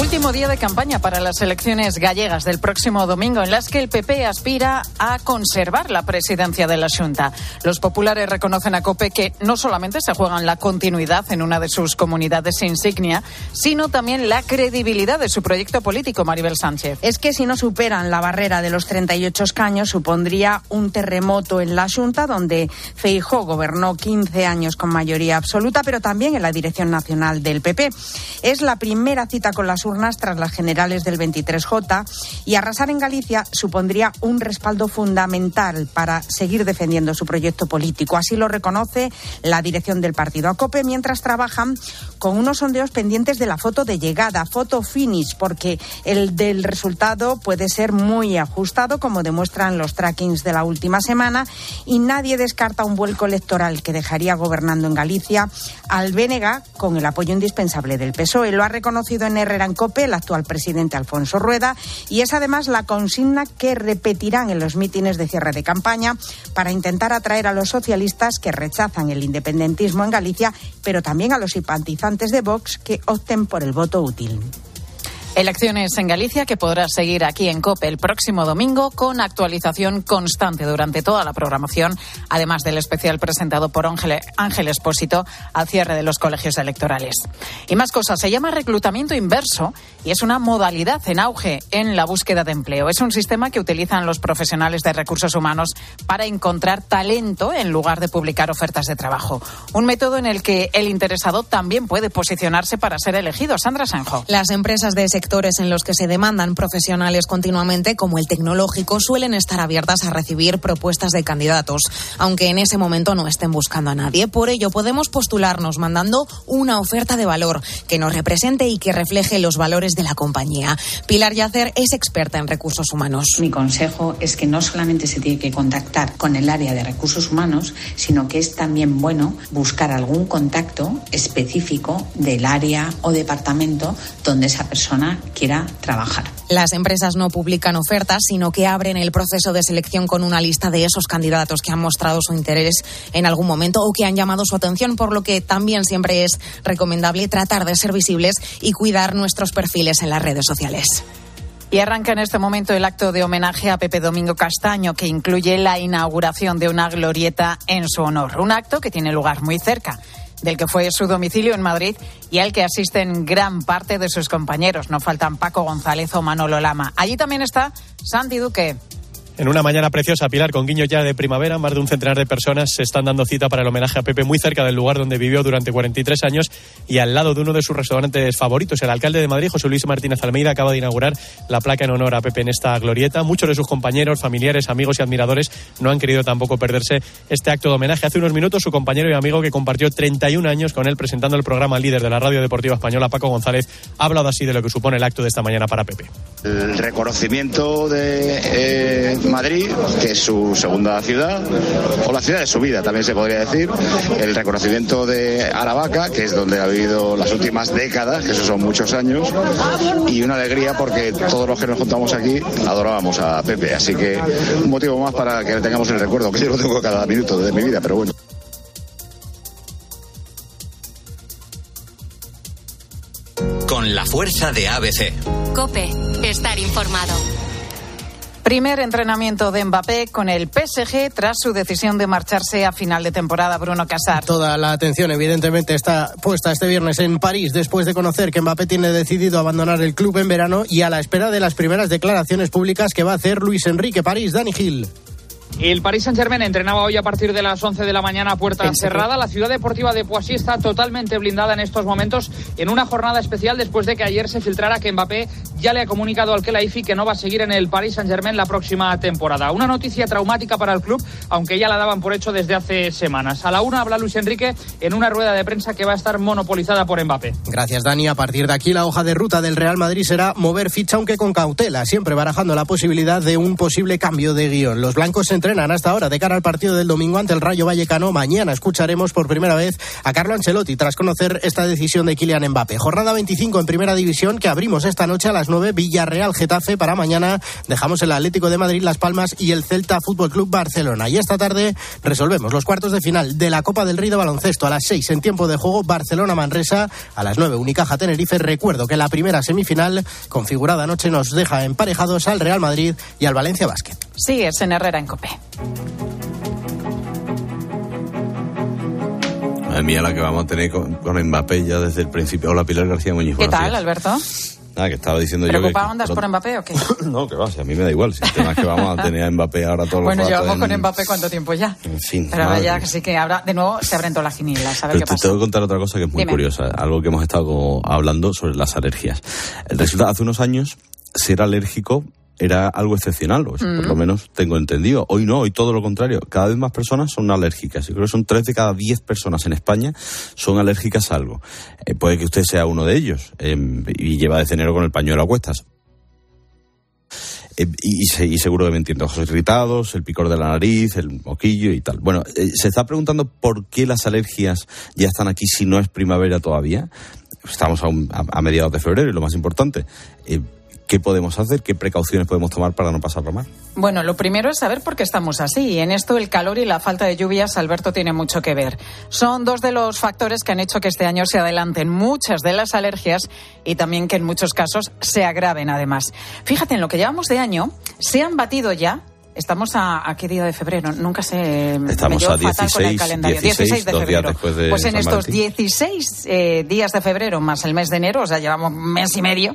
Último día de campaña para las elecciones gallegas del próximo domingo, en las que el PP aspira a conservar la presidencia de la Junta. Los populares reconocen a COPE que no solamente se juegan la continuidad en una de sus comunidades insignia, sino también la credibilidad de su proyecto político, Maribel Sánchez. Es que si no superan la barrera de los 38 escaños, supondría un terremoto en la Junta, donde Feijó gobernó 15 años con mayoría absoluta, pero también en la dirección nacional del PP. Es la primera cita con las urnas tras las generales del 23J y arrasar en Galicia supondría un respaldo fundamental para seguir defendiendo su proyecto político. Así lo reconoce la dirección del partido ACOPE mientras trabajan con unos sondeos pendientes de la foto de llegada, foto finish, porque el del resultado puede ser muy ajustado, como demuestran los trackings de la última semana, y nadie descarta un vuelco electoral que dejaría gobernando en Galicia al Bénega con el apoyo indispensable del PSOE. Lo ha reconocido en Herrera COPE el actual presidente Alfonso Rueda y es además la consigna que repetirán en los mítines de cierre de campaña para intentar atraer a los socialistas que rechazan el independentismo en Galicia, pero también a los simpatizantes de Vox que opten por el voto útil. Elecciones en Galicia que podrás seguir aquí en COPE el próximo domingo con actualización constante durante toda la programación, además del especial presentado por Ángel Espósito al cierre de los colegios electorales. Y más cosas, se llama reclutamiento inverso y es una modalidad en auge en la búsqueda de empleo. Es un sistema que utilizan los profesionales de recursos humanos para encontrar talento en lugar de publicar ofertas de trabajo. Un método en el que el interesado también puede posicionarse para ser elegido. Sandra Sanjo. Las empresas de sectores en los que se demandan profesionales continuamente, como el tecnológico, suelen estar abiertas a recibir propuestas de candidatos, aunque en ese momento no estén buscando a nadie. Por ello, podemos postularnos mandando una oferta de valor que nos represente y que refleje los valores de la compañía. Pilar Yacer es experta en recursos humanos. Mi consejo es que no solamente se tiene que contactar con el área de recursos humanos, sino que es también bueno buscar algún contacto específico del área o departamento donde esa persona quiera trabajar. Las empresas no publican ofertas, sino que abren el proceso de selección con una lista de esos candidatos que han mostrado su interés en algún momento o que han llamado su atención, por lo que también siempre es recomendable tratar de ser visibles y cuidar nuestros perfiles en las redes sociales. Y arranca en este momento el acto de homenaje a Pepe Domingo Castaño, que incluye la inauguración de una glorieta en su honor. Un acto que tiene lugar muy cerca del que fue su domicilio en Madrid y al que asisten gran parte de sus compañeros. No faltan Paco González o Manolo Lama. Allí también está Santi Duque. En una mañana preciosa, Pilar, con guiño ya de primavera, más de un centenar de personas se están dando cita para el homenaje a Pepe muy cerca del lugar donde vivió durante 43 años y al lado de uno de sus restaurantes favoritos. El alcalde de Madrid, José Luis Martínez Almeida, acaba de inaugurar la placa en honor a Pepe en esta glorieta. Muchos de sus compañeros, familiares, amigos y admiradores no han querido tampoco perderse este acto de homenaje. Hace unos minutos, su compañero y amigo que compartió 31 años con él presentando el programa líder de la Radio Deportiva Española, Paco González, ha hablado así de lo que supone el acto de esta mañana para Pepe. El reconocimiento de eh, Madrid que es su segunda ciudad, o la ciudad de su vida, también se podría decir. El reconocimiento de Aravaca, que es donde ha vivido las últimas décadas, que esos son muchos años, y una alegría porque todos los que nos juntamos aquí adorábamos a Pepe. Así que un motivo más para que le tengamos el recuerdo, que yo lo tengo cada minuto de mi vida, pero bueno. Con la fuerza de ABC. Cope, estar informado. Primer entrenamiento de Mbappé con el PSG tras su decisión de marcharse a final de temporada, Bruno Casar. Toda la atención, evidentemente, está puesta este viernes en París después de conocer que Mbappé tiene decidido abandonar el club en verano y a la espera de las primeras declaraciones públicas que va a hacer Luis Enrique París. Dani Gil. El Paris Saint-Germain entrenaba hoy a partir de las 11 de la mañana a puerta cerrada. La ciudad deportiva de Poissy está totalmente blindada en estos momentos en una jornada especial después de que ayer se filtrara que Mbappé ya le ha comunicado al Kelaifi que no va a seguir en el Paris Saint-Germain la próxima temporada. Una noticia traumática para el club, aunque ya la daban por hecho desde hace semanas. A la una habla Luis Enrique en una rueda de prensa que va a estar monopolizada por Mbappé. Gracias, Dani. A partir de aquí, la hoja de ruta del Real Madrid será mover ficha, aunque con cautela, siempre barajando la posibilidad de un posible cambio de guion. Los blancos entrenan hasta ahora de cara al partido del domingo ante el Rayo Vallecano. Mañana escucharemos por primera vez a Carlo Ancelotti tras conocer esta decisión de Kylian Mbappé. Jornada 25 en primera división que abrimos esta noche a las 9 Villarreal Getafe para mañana. Dejamos el Atlético de Madrid Las Palmas y el Celta Fútbol Club Barcelona. Y esta tarde resolvemos los cuartos de final de la Copa del Rey de baloncesto a las 6 en tiempo de juego Barcelona Manresa a las 9 Unicaja Tenerife. Recuerdo que la primera semifinal configurada anoche nos deja emparejados al Real Madrid y al Valencia Basket. Sí, es en Herrera en Copé. Madre mía, la que vamos a tener con, con Mbappé ya desde el principio. Hola, Pilar García Muñiz. ¿Qué tal, días. Alberto? Nada, que estaba diciendo yo. ¿Preocupado andas por Mbappé o qué? No, que va, si a mí me da igual. Si el tema es que vamos a tener a Mbappé ahora todo Bueno, el rato llevamos en- con Mbappé cuánto tiempo ya. En fin, Pero ahora ya sí que habrá, de nuevo se abren todas las quinielas, a ver Pero qué te pasa. tengo que contar otra cosa que es muy Dime. curiosa, algo que hemos estado hablando sobre las alergias. Resulta, hace unos años, ser alérgico era algo excepcional, o Mm. por lo menos tengo entendido. Hoy no, hoy todo lo contrario. Cada vez más personas son alérgicas. Yo creo que son tres de cada diez personas en España son alérgicas a algo. Eh, puede que usted sea uno de ellos eh, y lleva desde enero con el pañuelo a cuestas. Eh, y, y se- y seguro que me entiendo, ojos irritados, el picor de la nariz, el moquillo y tal. Bueno, eh, se está preguntando por qué las alergias ya están aquí si no es primavera todavía. Estamos a, un- a- a mediados de febrero y lo más importante, ¿qué podemos hacer? ¿Qué precauciones podemos tomar para no pasarlo mal? Bueno, lo primero es saber por qué estamos así. Y en esto el calor y la falta de lluvias, Alberto, tiene mucho que ver. Son dos de los factores que han hecho que este año se adelanten muchas de las alergias y también que en muchos casos se agraven además. Fíjate, en lo que llevamos de año, se han batido ya. Estamos a, a qué día de febrero, nunca sé. me Estamos a fatal con el 16, calendario. 16, de dos días febrero. después de pues en San estos Valentín. 16 eh, días de febrero más el mes de enero, o sea, llevamos mes y medio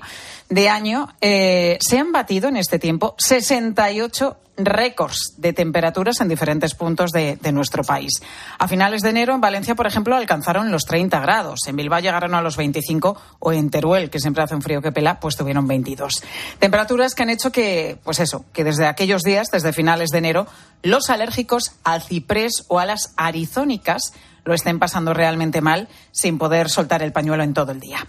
de año, eh, se han batido en este tiempo 68 récords de temperaturas en diferentes puntos de, de nuestro país. A finales de enero en Valencia, por ejemplo, alcanzaron los 30 grados. En Bilbao llegaron a los 25 o en Teruel, que siempre hace un frío que pela, pues tuvieron 22. Temperaturas que han hecho que, pues eso, que desde aquellos días, desde finales de enero, los alérgicos al ciprés o a las arizónicas lo estén pasando realmente mal sin poder soltar el pañuelo en todo el día.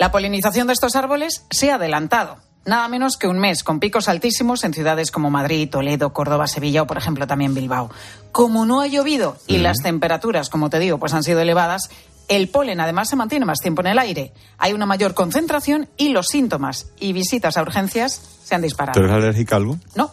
La polinización de estos árboles se ha adelantado. Nada menos que un mes, con picos altísimos en ciudades como Madrid, Toledo, Córdoba, Sevilla o, por ejemplo, también Bilbao. Como no ha llovido y las temperaturas, como te digo, pues han sido elevadas, el polen además se mantiene más tiempo en el aire. Hay una mayor concentración y los síntomas y visitas a urgencias se han disparado. ¿Tú eres alérgica a algo? No,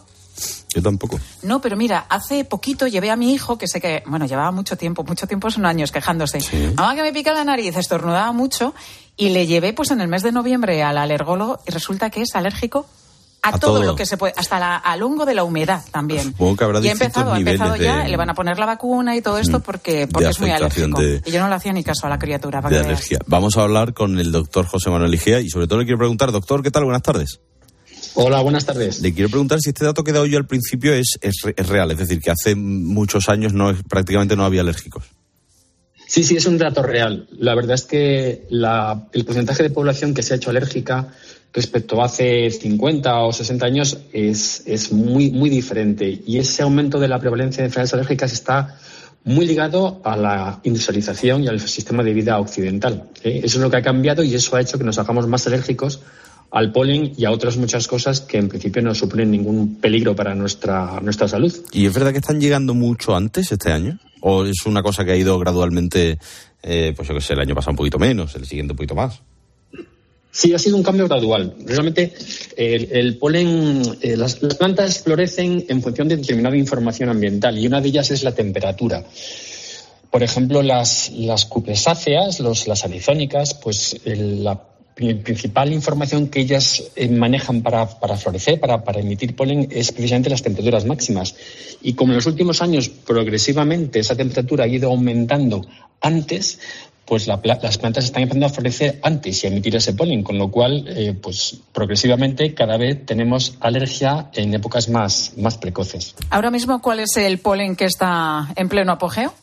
Yo tampoco. no, pero mira, hace poquito llevé a mi hijo, que sé que, bueno, llevaba mucho tiempo, mucho tiempo son años quejándose. Mamá que me pica la nariz, estornudaba mucho y le llevé pues en el mes de noviembre al alergólogo y resulta que es alérgico a, A todo, todo. lo que se puede, hasta la, al hongo de la humedad también. Supongo que habrá y ha empezado, ha empezado ya, de- le van a poner la vacuna y todo esto porque, porque es muy alérgico. de- Y yo no le hacía ni caso a la criatura, para de que veas. alergia. Vamos a hablar con el doctor José Manuel Igea y sobre todo le quiero preguntar, doctor, ¿qué tal? Buenas tardes. Hola, buenas tardes. Le quiero preguntar si este dato que he dado yo al principio es, es, es real, es decir, que hace muchos años no es- prácticamente no había alérgicos. Sí, sí, es un dato real. La verdad es que la- el porcentaje de población que se ha hecho alérgica respecto a hace 50 o 60 años es, es muy, muy diferente. Y ese aumento de la prevalencia de enfermedades alérgicas está muy ligado a la industrialización y al sistema de vida occidental. ¿eh? Eso es lo que ha cambiado y eso ha hecho que nos hagamos más alérgicos al polen y a otras muchas cosas que en principio no suponen ningún peligro para nuestra, nuestra salud. ¿Y es verdad que están llegando mucho antes este año? ¿O es una cosa que ha ido gradualmente, eh, pues yo qué sé, el año pasado un poquito menos, el siguiente un poquito más? Sí, ha sido un cambio gradual. Realmente el, polen, eh, las, plantas florecen en función de determinada información ambiental y una de ellas es la temperatura. Por ejemplo, las, las cupresáceas, los, las arizónicas, pues el- la principal información que ellas eh, manejan para, florecer, para, para emitir polen, es precisamente las temperaturas máximas. Y como en los últimos años progresivamente esa temperatura ha ido aumentando antes, pues la las plantas están empezando a florecer antes y a emitir ese polen, con lo cual, eh, pues progresivamente cada vez tenemos alergia en épocas más precoces. Ahora mismo, ¿cuál es el polen que está en pleno apogeo?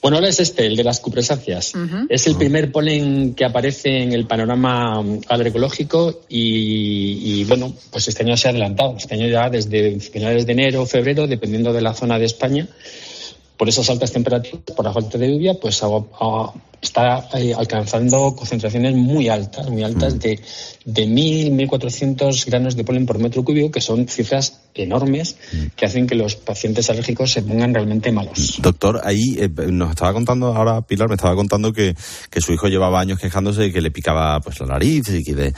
Bueno, ahora es este, el de las cupresáceas. Es el primer polen que aparece en el panorama mm, alergológico y, y, bueno, pues este año se ha adelantado. Este año ya desde finales de enero o febrero, dependiendo de la zona de España, por esas altas temperaturas, por la falta de lluvia, pues está eh, alcanzando concentraciones muy altas, muy altas mm. de, de 1.000, 1.400 granos de polen por metro cúbico, que son cifras enormes mm. que hacen que los pacientes alérgicos se pongan realmente malos. Doctor, ahí eh, nos estaba contando, ahora Pilar me estaba contando que, que su hijo llevaba años quejándose de que le picaba pues la nariz y que de,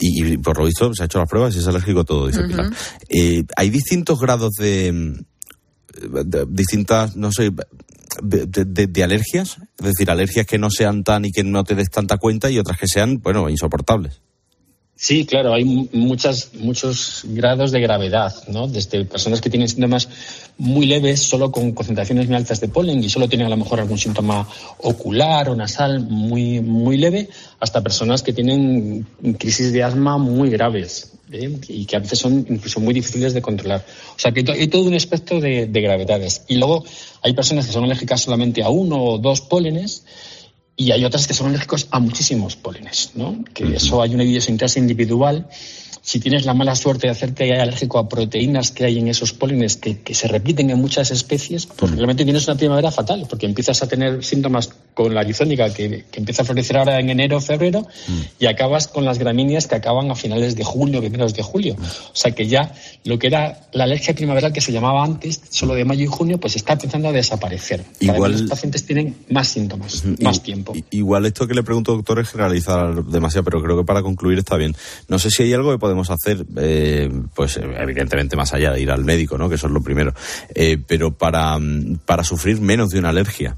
y, por lo visto se ha hecho las pruebas y es alérgico todo, dice Pilar. Eh, hay distintos grados de, distintas, no sé, de, alergias, es decir, alergias que no sean tan y que no te des tanta cuenta y otras que sean, bueno, insoportables. Sí, claro, hay muchas, muchos grados de gravedad, ¿no? Desde personas que tienen síntomas muy leves, solo con concentraciones muy altas de polen y solo tienen a lo mejor algún síntoma ocular o nasal muy, muy leve, hasta personas que tienen crisis de asma muy graves ¿eh? y que a veces son incluso muy difíciles de controlar. O sea que hay todo un espectro de, de gravedades. Y luego hay personas que son alérgicas solamente a uno o dos pólenes y hay otras que son alérgicos a muchísimos pólenes, ¿no? Que eso hay una idiosincrasia individual si tienes la mala suerte de hacerte alérgico a proteínas que hay en esos pólenes que, se repiten en muchas especies, pues mm. realmente tienes una primavera fatal, porque empiezas a tener síntomas con la arizónica que, empieza a florecer ahora en enero febrero mm. y acabas con las gramíneas que acaban a finales de junio, primeros de julio. Mm. O sea que ya lo que era la alergia primaveral que se llamaba antes, solo de mayo y junio, pues está empezando a desaparecer. Igual los pacientes tienen más síntomas, más tiempo. Igual esto que le pregunto, doctor, es generalizar demasiado, pero creo que para concluir está bien. No sé si hay algo que podemos hacer, eh, pues evidentemente más allá de ir al médico, ¿no? Que eso es lo primero, eh, pero para, para sufrir menos de una alergia.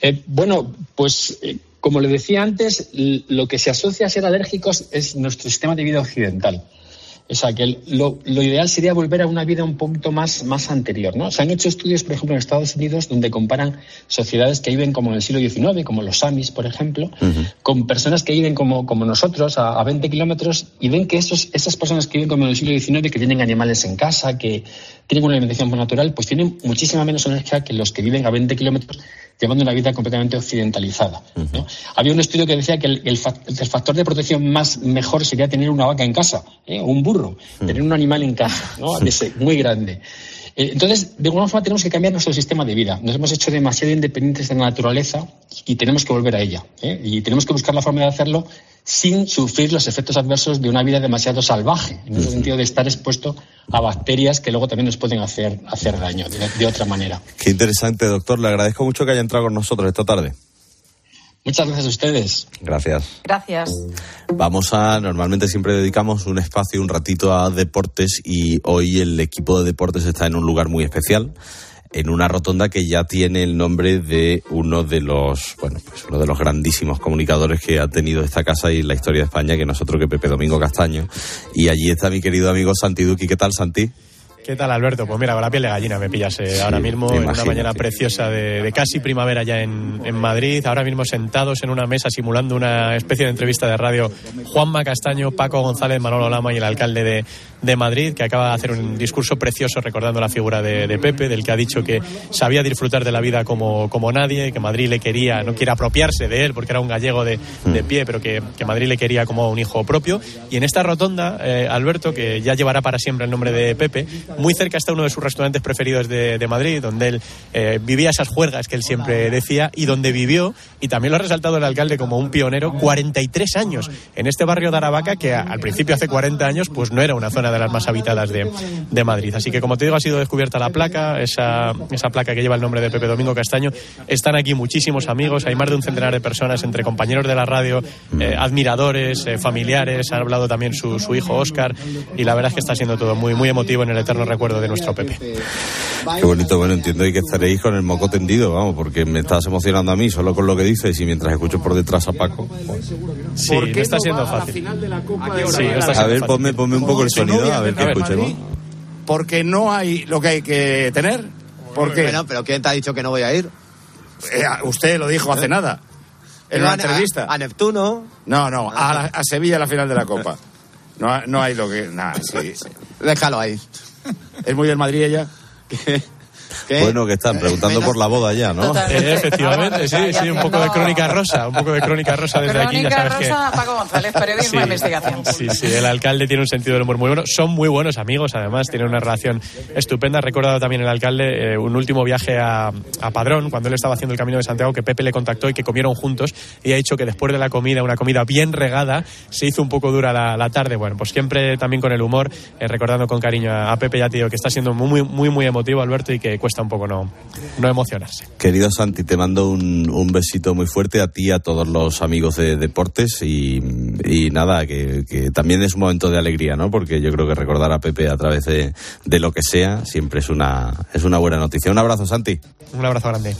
Eh, bueno, pues como le decía antes, lo que se asocia a ser alérgicos es nuestro sistema de vida occidental. O sea, que lo, ideal sería volver a una vida un poquito más, más anterior, ¿no? Se han hecho estudios, por ejemplo, en Estados Unidos, donde comparan sociedades que viven como en el siglo XIX, como los Samis, por ejemplo, con personas que viven como, como nosotros, a, 20 kilómetros, y ven que esos, esas personas que viven como en el siglo XIX, que tienen animales en casa, que tienen una alimentación más natural, pues tienen muchísima menos energía que los que viven a 20 kilómetros llevando una vida completamente occidentalizada. Había un estudio que decía que el, factor de protección más mejor sería tener una vaca en casa, ¿eh? un burro, tener un animal en casa, ¿no? muy grande. Eh, entonces, de alguna forma tenemos que cambiar nuestro sistema de vida. Nos hemos hecho demasiado independientes de la naturaleza y tenemos que volver a ella. ¿eh? Y tenemos que buscar la forma de hacerlo sin sufrir los efectos adversos de una vida demasiado salvaje, en el sentido de estar expuesto a bacterias que luego también nos pueden hacer, hacer daño de, otra manera. Qué interesante, doctor. Le agradezco mucho que haya entrado con nosotros esta tarde. Muchas gracias a ustedes. Gracias. Gracias. Vamos a, normalmente siempre dedicamos un espacio, un ratito a deportes y hoy el equipo de deportes está en un lugar muy especial en una rotonda que ya tiene el nombre de uno de los, bueno, pues uno de los grandísimos comunicadores que ha tenido esta casa y la historia de España, que nosotros que Pepe Domingo Castaño. Y allí está mi querido amigo Santi Duki. ¿Qué tal, Santi? ¿Qué tal, Alberto? Pues mira, con la piel de gallina me pillas eh, ahora mismo en una mañana preciosa de, casi primavera ya en, Madrid. Ahora mismo sentados en una mesa simulando una especie de entrevista de radio. Juanma Castaño, Paco González, Manolo Lama y el alcalde de, Madrid, que acaba de hacer un discurso precioso recordando la figura de, Pepe, del que ha dicho que sabía disfrutar de la vida como, como nadie, que Madrid le quería, no quiere apropiarse de él porque era un gallego de, mm. pie, pero que, Madrid le quería como un hijo propio. Y en esta rotonda, eh, Alberto, que ya llevará para siempre el nombre de Pepe, muy cerca está uno de sus restaurantes preferidos de, Madrid, donde él eh, vivía esas juergas que él siempre decía y donde vivió, y también lo ha resaltado el alcalde como un pionero, 43 años en este barrio de Aravaca, que al principio hace 40 años pues no era una zona de las más habitadas de, de Madrid. Así que como te digo, ha sido descubierta la placa, esa, esa placa que lleva el nombre de Pepe Domingo Castaño. Están aquí muchísimos amigos, hay más de un centenar de personas entre compañeros de la radio, eh, admiradores, eh, familiares, ha hablado también su, su hijo Oscar, y la verdad es que está siendo todo muy, muy emotivo en el eterno recuerdo de nuestro Pepe. Qué bonito, bueno, entiendo que estaréis con el moco tendido, vamos, porque me estás emocionando a mí solo con lo que dices y mientras escucho por detrás a Paco. Sí, no está siendo fácil. a ver, ponme, un poco el sonido, a ver qué escuchemos. Porque no hay lo que hay que tener. Porque... Bueno, pero ¿quién te ha dicho que no voy a ir? Eh, usted lo dijo hace nada. En una entrevista. A, Neptuno. No, no, a, a Sevilla la final de la Copa. No, no hay lo que. Nada, sí. Déjalo ahí. ¿Es muy del Madrid ella? Bueno, que están preguntando por la boda ya, ¿no? Eh, efectivamente, sí, sí, un poco de crónica rosa, un poco de crónica rosa desde aquí. Ya Crónica sabes que... Rosa, Paco González, periodismo de investigación. Sí, sí, el alcalde tiene un sentido del humor muy bueno. Son muy buenos amigos, además, tienen una relación estupenda. Recordado también el alcalde eh, un último viaje a, a Padrón, cuando él estaba haciendo el camino de Santiago, que Pepe le contactó y que comieron juntos. Y ha dicho que después de la comida, una comida bien regada, se hizo un poco dura la, la tarde. Bueno, pues siempre también con el humor, eh, recordando con cariño a, a Pepe y a Tío, que está siendo muy, muy, muy emotivo, Alberto, y que cuesta un poco no, no emocionarse. Querido Santi, te mando un, un besito muy fuerte a ti, a todos los amigos de deportes y, y nada, que, que también es un momento de alegría, ¿no? Porque yo creo que recordar a Pepe a través de, de lo que sea siempre es una, es una buena noticia. Un abrazo, Santi. Un abrazo grande.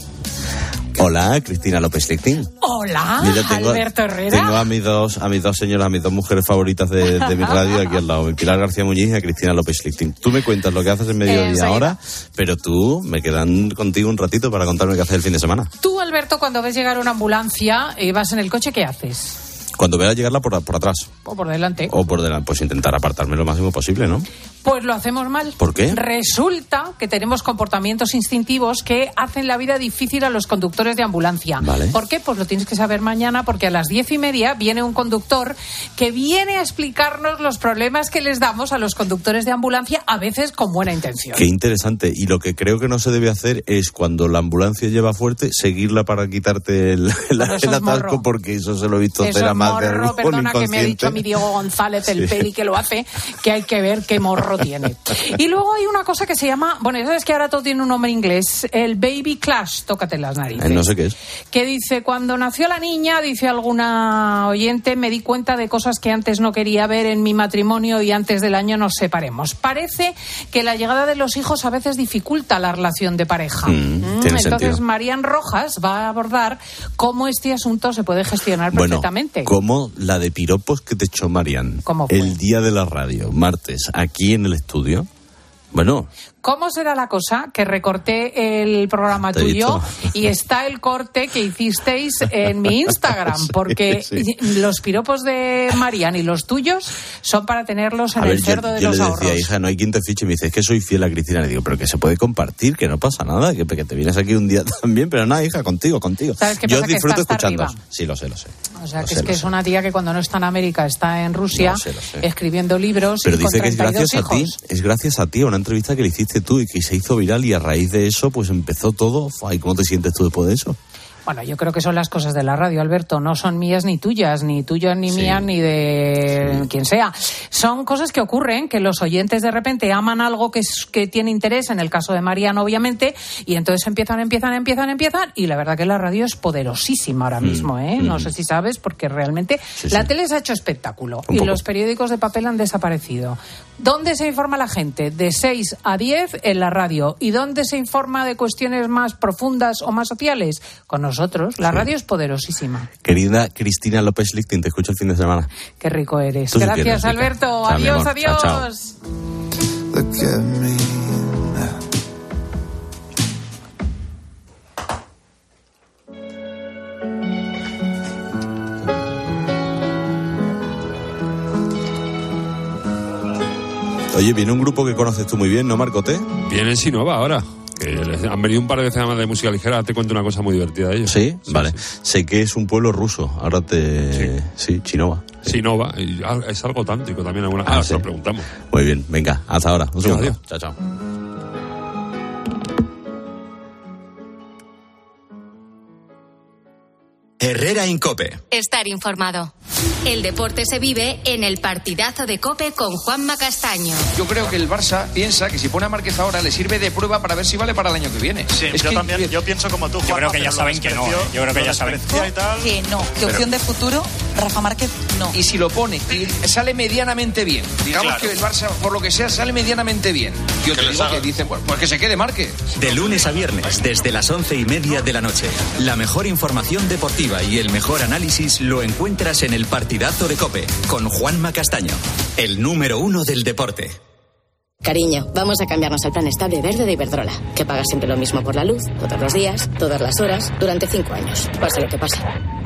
Hola, Cristina López Lictín. Hola, Mira, tengo, Alberto Herrera. tengo a mis dos, a mis dos señoras, a mis dos mujeres favoritas de, de mi radio aquí al lado, mi Pilar García Muñiz y a Cristina López Lictín. Tú me cuentas lo que haces en mediodía ahora, pero tú me quedan contigo un ratito para contarme qué haces el fin de semana. Tú, Alberto, cuando ves llegar una ambulancia y vas en el coche, ¿qué haces? Cuando vea llegarla por, por atrás O por delante. o por delante, pues intentar apartarme lo máximo posible, ¿no? Pues lo hacemos mal. ¿Por qué? Resulta que tenemos comportamientos instintivos que hacen la vida difícil a los conductores de ambulancia. Vale. ¿Por qué? Pues lo tienes que saber mañana porque a las diez y media viene un conductor que viene a explicarnos los problemas que les damos a los conductores de ambulancia, a veces con buena intención. Qué interesante. Y lo que creo que no se debe hacer es cuando la ambulancia lleva fuerte, seguirla para quitarte el, atasco, morro. porque eso se lo he visto hacer a más morro, perdona que me ha dicho mi Diego González, el Sí. peli que lo hace, que hay que ver qué morro tiene. Y luego hay una cosa que se llama, bueno, ya sabes que ahora todo tiene un nombre inglés, el baby clash, tócate las narices. Eh, no sé qué es. Que dice, cuando nació la niña, dice alguna oyente, me di cuenta de cosas que antes no quería ver en mi matrimonio y antes del año nos separemos. Parece que la llegada de los hijos a veces dificulta la relación de pareja. Mm, Mm, Entonces, sentido. Marian Rojas va a abordar cómo este asunto se puede gestionar Bueno, perfectamente. Como la de piropos que te echó Marian ¿Cómo fue? el día de la radio, martes, aquí en el estudio. Bueno, ¿Cómo será la cosa que recorté el programa Te tuyo y está el corte que hicisteis en mi Instagram? Sí, Porque sí. los piropos de Marian y los tuyos son para tenerlos en a el ver, yo, cerdo de yo los le decía, ahorros. hija, no hay quien te fiche. Y me dice, es que soy fiel a Cristina. Le digo, pero que se puede compartir, que no pasa nada, que, que te vienes aquí un día también, pero nada, hija, contigo, contigo. ¿Sabes qué yo pasa? Disfruto escuchando. Sí, lo sé, lo sé. O sea, Lo que sé, es que es sé. una tía que cuando no está en América está en Rusia Lo sé, lo escribiendo libros Pero y con dice que es 32 gracias a ti, es gracias a ti, a una entrevista que le hiciste tú y que se hizo viral y a raíz de eso pues empezó todo. Ay, ¿cómo te sientes tú después de eso? Bueno, yo creo que son las cosas de la radio, Alberto. No son mías ni tuyas, ni tuyas ni Sí. mías, ni de quien sea. Son cosas que ocurren, que los oyentes de repente aman algo que, es- que tiene interés, en el caso de Mariano, obviamente, y entonces empiezan, empiezan, empiezan, empiezan, y la verdad que la radio es poderosísima ahora mismo, ¿eh? No sé si sabes, porque realmente Sí, la sí. tele se ha hecho espectáculo Un y poco. los periódicos de papel han desaparecido. ¿Dónde se informa la gente? De 6 a 10 en la radio. ¿Y dónde se informa de cuestiones más profundas o más sociales? Con nosotros. La radio es poderosísima. Querida Cristina López Lichtin, te escucho el fin de semana. Qué rico eres. Tú sí Gracias, quieres. Alberto. Chao, adiós. Chao, chao. Oye, viene un grupo que conoces tú muy bien, ¿no, Marcote? Vienen Sinova ahora. Que han venido un par de veces además de música ligera. Te cuento una cosa muy divertida de ellos. ¿Sí? vale. Sé que es un pueblo ruso. Ahora te... Sí, Chinova. Sinova. es algo tántrico también. Alguna... Ah, Ah, sí. se lo preguntamos. Muy bien, venga, hasta ahora. Un segundo. Adiós. Chao, chao. Herrera Incope. Estar informado. El deporte se vive en el partidazo de Cope con Juanma Castaño. Yo creo que el Barça piensa que si pone a Márquez ahora le sirve de prueba para ver si vale para el año que viene. Sí, Es yo que- también, yo pienso como tú. Yo creo que ya saben que no, ¿eh? Yo creo que ya saben. desprecia y tal. Que no, que Pero- opción de futuro, Rafa Márquez no. Y si lo pone y sale medianamente bien, digamos Claro. que el Barça, por lo que sea, sale medianamente bien. Yo te digo que dicen, pues, pues que se quede Márquez. De lunes a viernes, desde las once y media de la noche. La mejor información deportiva y el mejor análisis lo encuentras en el partidazo de Cope con Juanma Castaño, el número uno del deporte. Cariño, vamos a cambiarnos al plan estable verde de Iberdrola, que paga siempre lo mismo por la luz, todos los días, todas las horas, durante cinco años, pase lo que pase.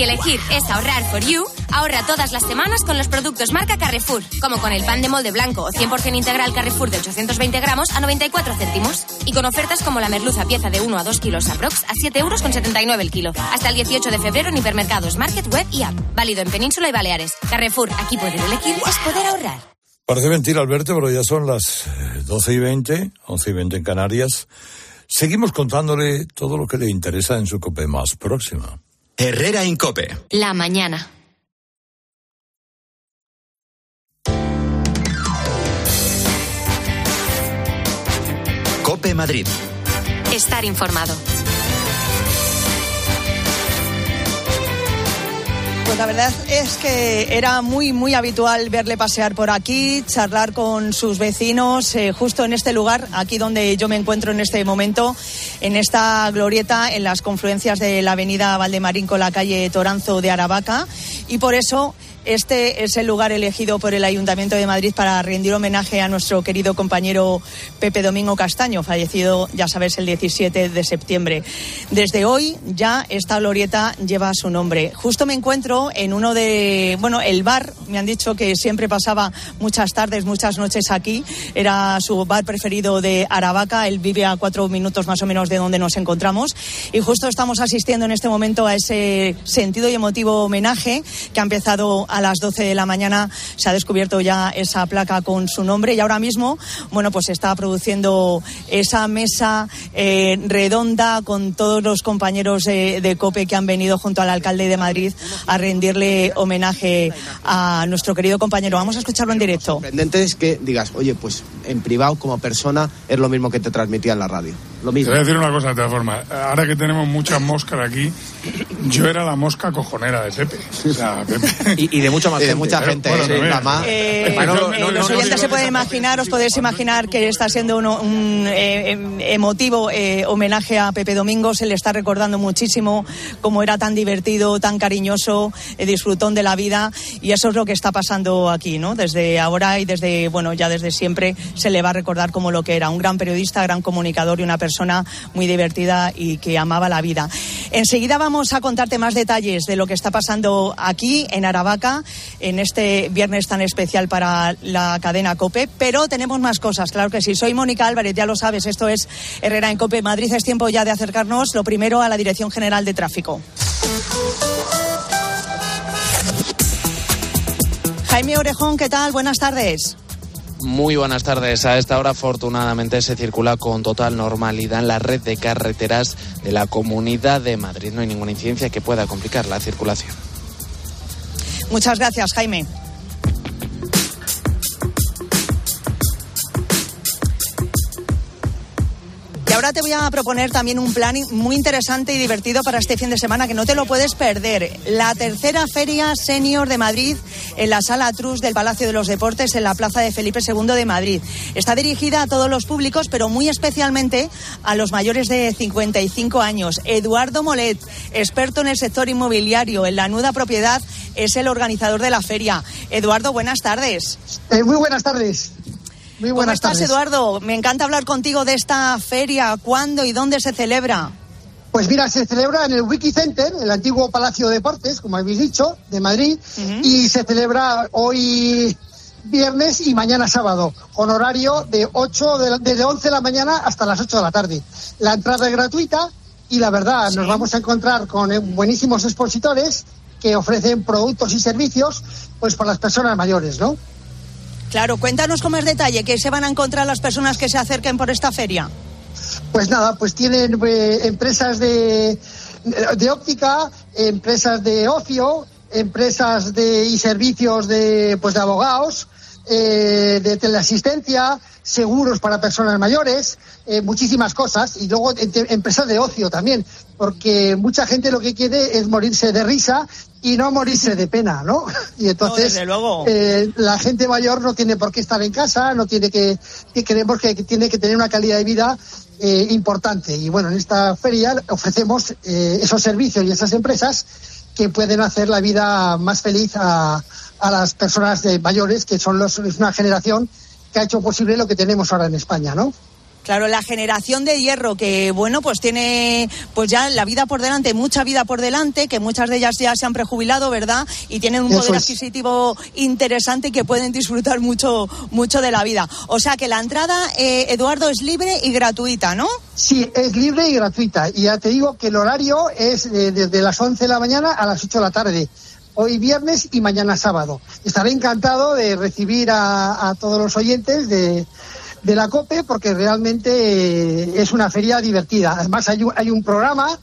Si elegir es ahorrar for you, ahorra todas las semanas con los productos marca Carrefour, como con el pan de molde blanco o 100% integral Carrefour de 820 gramos a 94 céntimos. Y con ofertas como la merluza pieza de 1 a 2 kilos aprox a 7 euros con 79 el kilo. Hasta el 18 de febrero en hipermercados, market, web y app. Válido en Península y Baleares. Carrefour, aquí poder elegir es poder ahorrar. Parece mentira, Alberto, pero ya son las eh, 12 y 20, 11 y 20 en Canarias. Seguimos contándole todo lo que le interesa en su COPE más próxima. Herrera Incope. La mañana. Cope Madrid. Estar informado. Pues la verdad es que era muy, muy habitual verle pasear por aquí, charlar con sus vecinos, eh, justo en este lugar, aquí donde yo me encuentro en este momento, en esta glorieta, en las confluencias de la avenida Valdemarín con la calle Toranzo de Aravaca. Y por eso este es el lugar elegido por el Ayuntamiento de Madrid para rendir homenaje a nuestro querido compañero Pepe Domingo Castaño, fallecido, ya sabes, el 17 de septiembre. Desde hoy ya esta glorieta lleva su nombre. Justo me encuentro en uno de, bueno, el bar, me han dicho que siempre pasaba muchas tardes, muchas noches aquí. Era su bar preferido de Aravaca. Él vive a cuatro minutos más o menos de donde nos encontramos. Y justo estamos asistiendo en este momento a ese sentido y emotivo homenaje que ha empezado a las 12 de la mañana se ha descubierto ya esa placa con su nombre y ahora mismo, bueno, pues se está produciendo esa mesa eh, redonda con todos los compañeros de, de, COPE que han venido junto al alcalde de Madrid a rendirle homenaje a nuestro querido compañero. Vamos a escucharlo en directo. Lo sorprendente es que digas, oye, pues en privado como persona es lo mismo que te transmitía en la radio. Lo mismo. Te voy a decir una cosa de todas formas. Ahora que tenemos muchas moscas aquí, yo era la mosca cojonera de Pepe. O sea, Pepe. Y, y de mucha más Y gente. mucha gente, Bueno, sí. también. Mamá. Eh, Bueno, no, eh, no, los oyentes no, se pueden imaginar, os podéis imaginar que está siendo uno- un eh, em- emotivo eh, homenaje a Pepe Domingo. Se le está recordando muchísimo cómo era tan divertido, tan cariñoso, eh, disfrutón de la vida. Y eso es lo que está pasando aquí, ¿no? Desde ahora y desde, bueno, ya desde siempre se le va a recordar como lo que era. Un gran periodista, gran comunicador y una persona muy divertida y que amaba la vida. Enseguida vamos a contarte más detalles de lo que está pasando aquí en Aravaca en este viernes tan especial para la cadena COPE, pero tenemos más cosas, claro que sí. Soy Mónica Álvarez, ya lo sabes, esto es Herrera en COPE Madrid. Es tiempo ya de acercarnos, lo primero, a la Dirección General de Tráfico. Jaime Orejón, ¿qué tal? Buenas tardes. Muy buenas tardes. A esta hora, afortunadamente, se circula con total normalidad en la red de carreteras de la Comunidad de Madrid. No hay ninguna incidencia que pueda complicar la circulación. Muchas gracias, Jaime. Y ahora te voy a proponer también un plan muy interesante y divertido para este fin de semana que no te lo puedes perder. La tercera Feria Senior de Madrid en la Sala Trus del Palacio de los Deportes en la Plaza de Felipe II de Madrid. Está dirigida a todos los públicos, pero muy especialmente a los mayores de 55 años. Eduardo Molet, experto en el sector inmobiliario en la Nuda Propiedad, es el organizador de la feria. Eduardo, buenas tardes. Eh, muy buenas tardes. Muy ¿Cómo buenas estás, tardes. Eduardo? Me encanta hablar contigo de esta feria. ¿Cuándo y dónde se celebra? Pues mira, se celebra en el Wiki Center, el antiguo Palacio de Deportes, como habéis dicho, de Madrid, y se celebra hoy viernes y mañana sábado, con horario de 8 de la- desde 11 de la mañana hasta las 8 de la tarde. La entrada es gratuita y la verdad, nos vamos a encontrar con eh, buenísimos expositores que ofrecen productos y servicios pues para las personas mayores, ¿no? Claro, cuéntanos con más detalle qué se van a encontrar las personas que se acerquen por esta feria. Pues nada, pues tienen eh, empresas de, de óptica, empresas de ocio, empresas de y servicios de pues de abogados, eh, de teleasistencia, seguros para personas mayores, eh, muchísimas cosas, y luego empresas de ocio también, porque mucha gente lo que quiere es morirse de risa y no morirse de pena, ¿no? Y entonces luego. eh, la gente mayor no tiene por qué estar en casa, no tiene que, que creemos que, que tiene que tener una calidad de vida eh, importante. Y bueno, en esta feria ofrecemos eh, esos servicios y esas empresas que pueden hacer la vida más feliz a, a las personas de mayores, que son los, es una generación que ha hecho posible lo que tenemos ahora en España, ¿no? Claro, la generación de hierro que, bueno, pues tiene pues ya la vida por delante, mucha vida por delante, que muchas de ellas ya se han prejubilado, ¿verdad? Y tienen un Eso poder es. adquisitivo interesante y que pueden disfrutar mucho, mucho de la vida. O sea que la entrada, eh, Eduardo, es libre y gratuita, ¿no? Sí, es libre y gratuita. Y ya te digo que el horario es eh, desde las 11 de la mañana a las 8 de la tarde. Hoy viernes y mañana sábado. Estaré encantado de recibir a, a todos los oyentes de, de la COPE porque realmente eh, es una feria divertida. Además hay un, hay un programa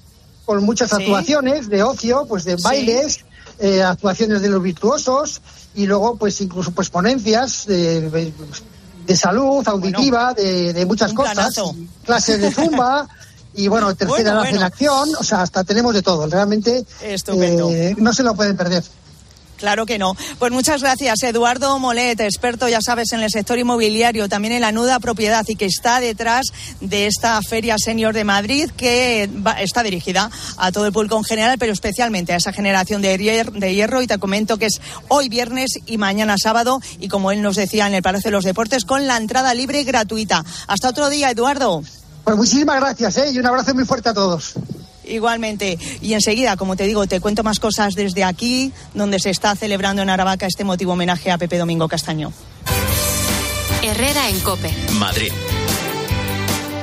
con muchas Sí. actuaciones de ocio, pues de Sí. bailes, eh, actuaciones de los virtuosos y luego pues incluso pues ponencias de, de salud auditiva, de, de muchas cosas, planazo. clases de zumba y bueno, tercera Bueno, en acción, o sea, hasta tenemos de todo. Realmente Estupendo. eh, no se lo pueden perder. Claro que no. Pues muchas gracias, Eduardo Molet, experto, ya sabes, en el sector inmobiliario, también en la nuda propiedad y que está detrás de esta Feria Senior de Madrid, que va- está dirigida a todo el público en general, pero especialmente a esa generación de, hier- de hierro. Y te comento que es hoy viernes y mañana sábado, y como él nos decía en el Palacio de los Deportes, con la entrada libre y gratuita. Hasta otro día, Eduardo. Pues muchísimas gracias ¿eh? y un abrazo muy fuerte a todos. Igualmente. Y enseguida, como te digo, te cuento más cosas desde aquí, donde se está celebrando en Aravaca este motivo homenaje a Pepe Domingo Castaño. Herrera en Cope. Madrid.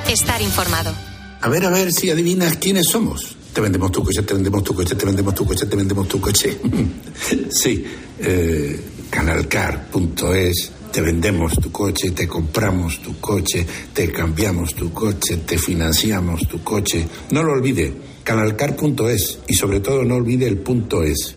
Estar informado. A ver, a ver si adivinas quiénes somos. Te vendemos tu coche, te vendemos tu coche, te vendemos tu coche, te vendemos tu coche. sí, eh, canalcar.es. Te vendemos tu coche, te compramos tu coche, te cambiamos tu coche, te financiamos tu coche. No lo olvide, canalcar.es y sobre todo no olvide el punto es.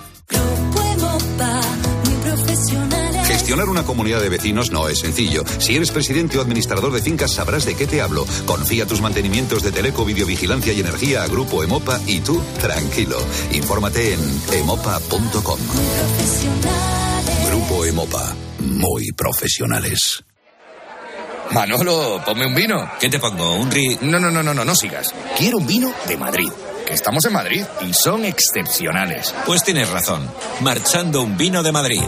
Gestionar una comunidad de vecinos no es sencillo. Si eres presidente o administrador de fincas sabrás de qué te hablo. Confía tus mantenimientos de teleco, videovigilancia y energía a Grupo Emopa y tú, tranquilo. Infórmate en emopa.com. Grupo Emopa. Muy profesionales. Manolo, ponme un vino. ¿Qué te pongo? ¿Un ri...? No, no, no, no, no, no sigas. Quiero un vino de Madrid. Que estamos en Madrid y son excepcionales. Pues tienes razón. Marchando un vino de Madrid.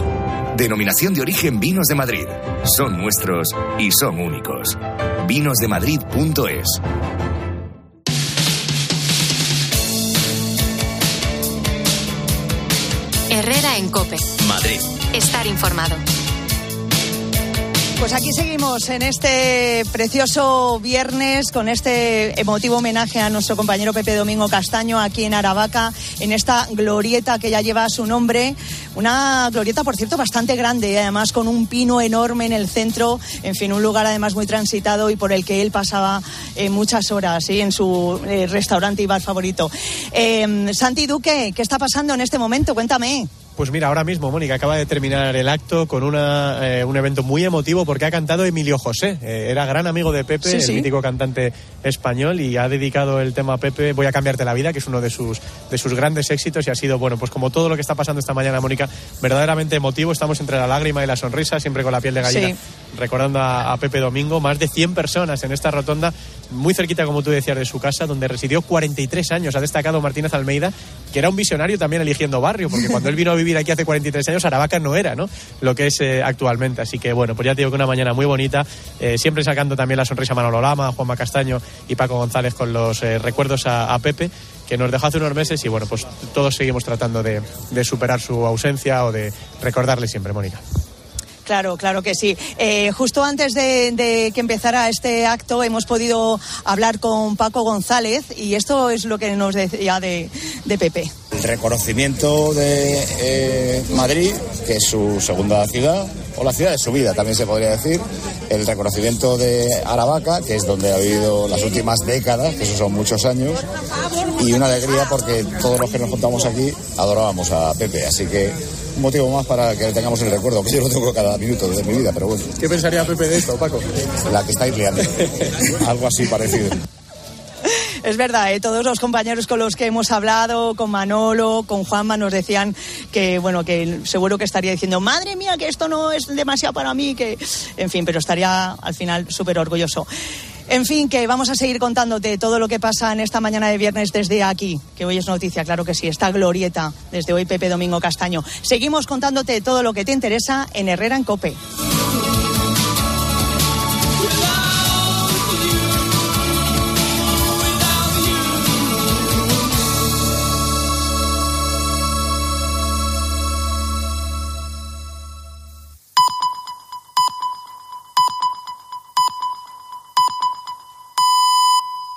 Denominación de origen Vinos de Madrid. Son nuestros y son únicos. Vinosdemadrid.es. Herrera en Cope. Madrid. Estar informado. Pues aquí seguimos en este precioso viernes con este emotivo homenaje a nuestro compañero Pepe Domingo Castaño aquí en Aravaca, en esta glorieta que ya lleva su nombre. Una glorieta, por cierto, bastante grande y además con un pino enorme en el centro. En fin, un lugar además muy transitado y por el que él pasaba eh, muchas horas en su eh, restaurante y bar favorito. Eh, Santi Duque, ¿qué está pasando en este momento? Cuéntame. Pues mira, ahora mismo Mónica acaba de terminar el acto con una, eh, un evento muy emotivo porque ha cantado Emilio José. Eh, era gran amigo de Pepe, Sí, el sí. mítico cantante español, y ha dedicado el tema a Pepe Voy a cambiarte la vida, que es uno de sus, de sus grandes éxitos y ha sido, bueno, pues como todo lo que está pasando esta mañana, Mónica, verdaderamente emotivo. Estamos entre la lágrima y la sonrisa, siempre con la piel de gallina. Sí. Recordando a, Pepe Domingo, más de 100 personas en esta rotonda, muy cerquita, como tú decías, de su casa, donde residió 43 años. Ha destacado Martínez Almeida, que era un visionario también eligiendo barrio, porque cuando él vino a vivir aquí hace 43 años, Aravaca no era, ¿no? Lo que es eh, actualmente. Así que, bueno, pues ya te digo que una mañana muy bonita, eh, siempre sacando también la sonrisa a Manolo Lama, Juanma Castaño y Paco González con los eh, recuerdos a, a Pepe, que nos dejó hace unos meses y, bueno, pues todos seguimos tratando de, de superar su ausencia o de recordarle siempre, Mónica. Claro, claro que sí. Eh, justo antes de, de que empezara este acto hemos podido hablar con Paco González y esto es lo que nos decía de, de Pepe. El reconocimiento de eh, Madrid, que es su segunda ciudad, o la ciudad de su vida también se podría decir. El reconocimiento de Aravaca, que es donde ha vivido las últimas décadas, que esos son muchos años. Y una alegría porque todos los que nos juntamos aquí adorábamos a Pepe. Así que un motivo más para que le tengamos el recuerdo, que yo lo tengo cada minuto de mi vida, pero bueno. ¿Qué pensaría Pepe de esto, Paco? La que estáis liando. Algo así parecido. Es verdad, ¿eh? todos los compañeros con los que hemos hablado, con Manolo, con Juanma, nos decían que, bueno, que seguro que estaría diciendo, madre mía, que esto no es demasiado para mí, que, en fin, pero estaría al final súper orgulloso. En fin, que vamos a seguir contándote todo lo que pasa en esta mañana de viernes desde aquí, que hoy es noticia, claro que sí, esta glorieta, desde hoy Pepe Domingo Castaño. Seguimos contándote todo lo que te interesa en Herrera en Cope.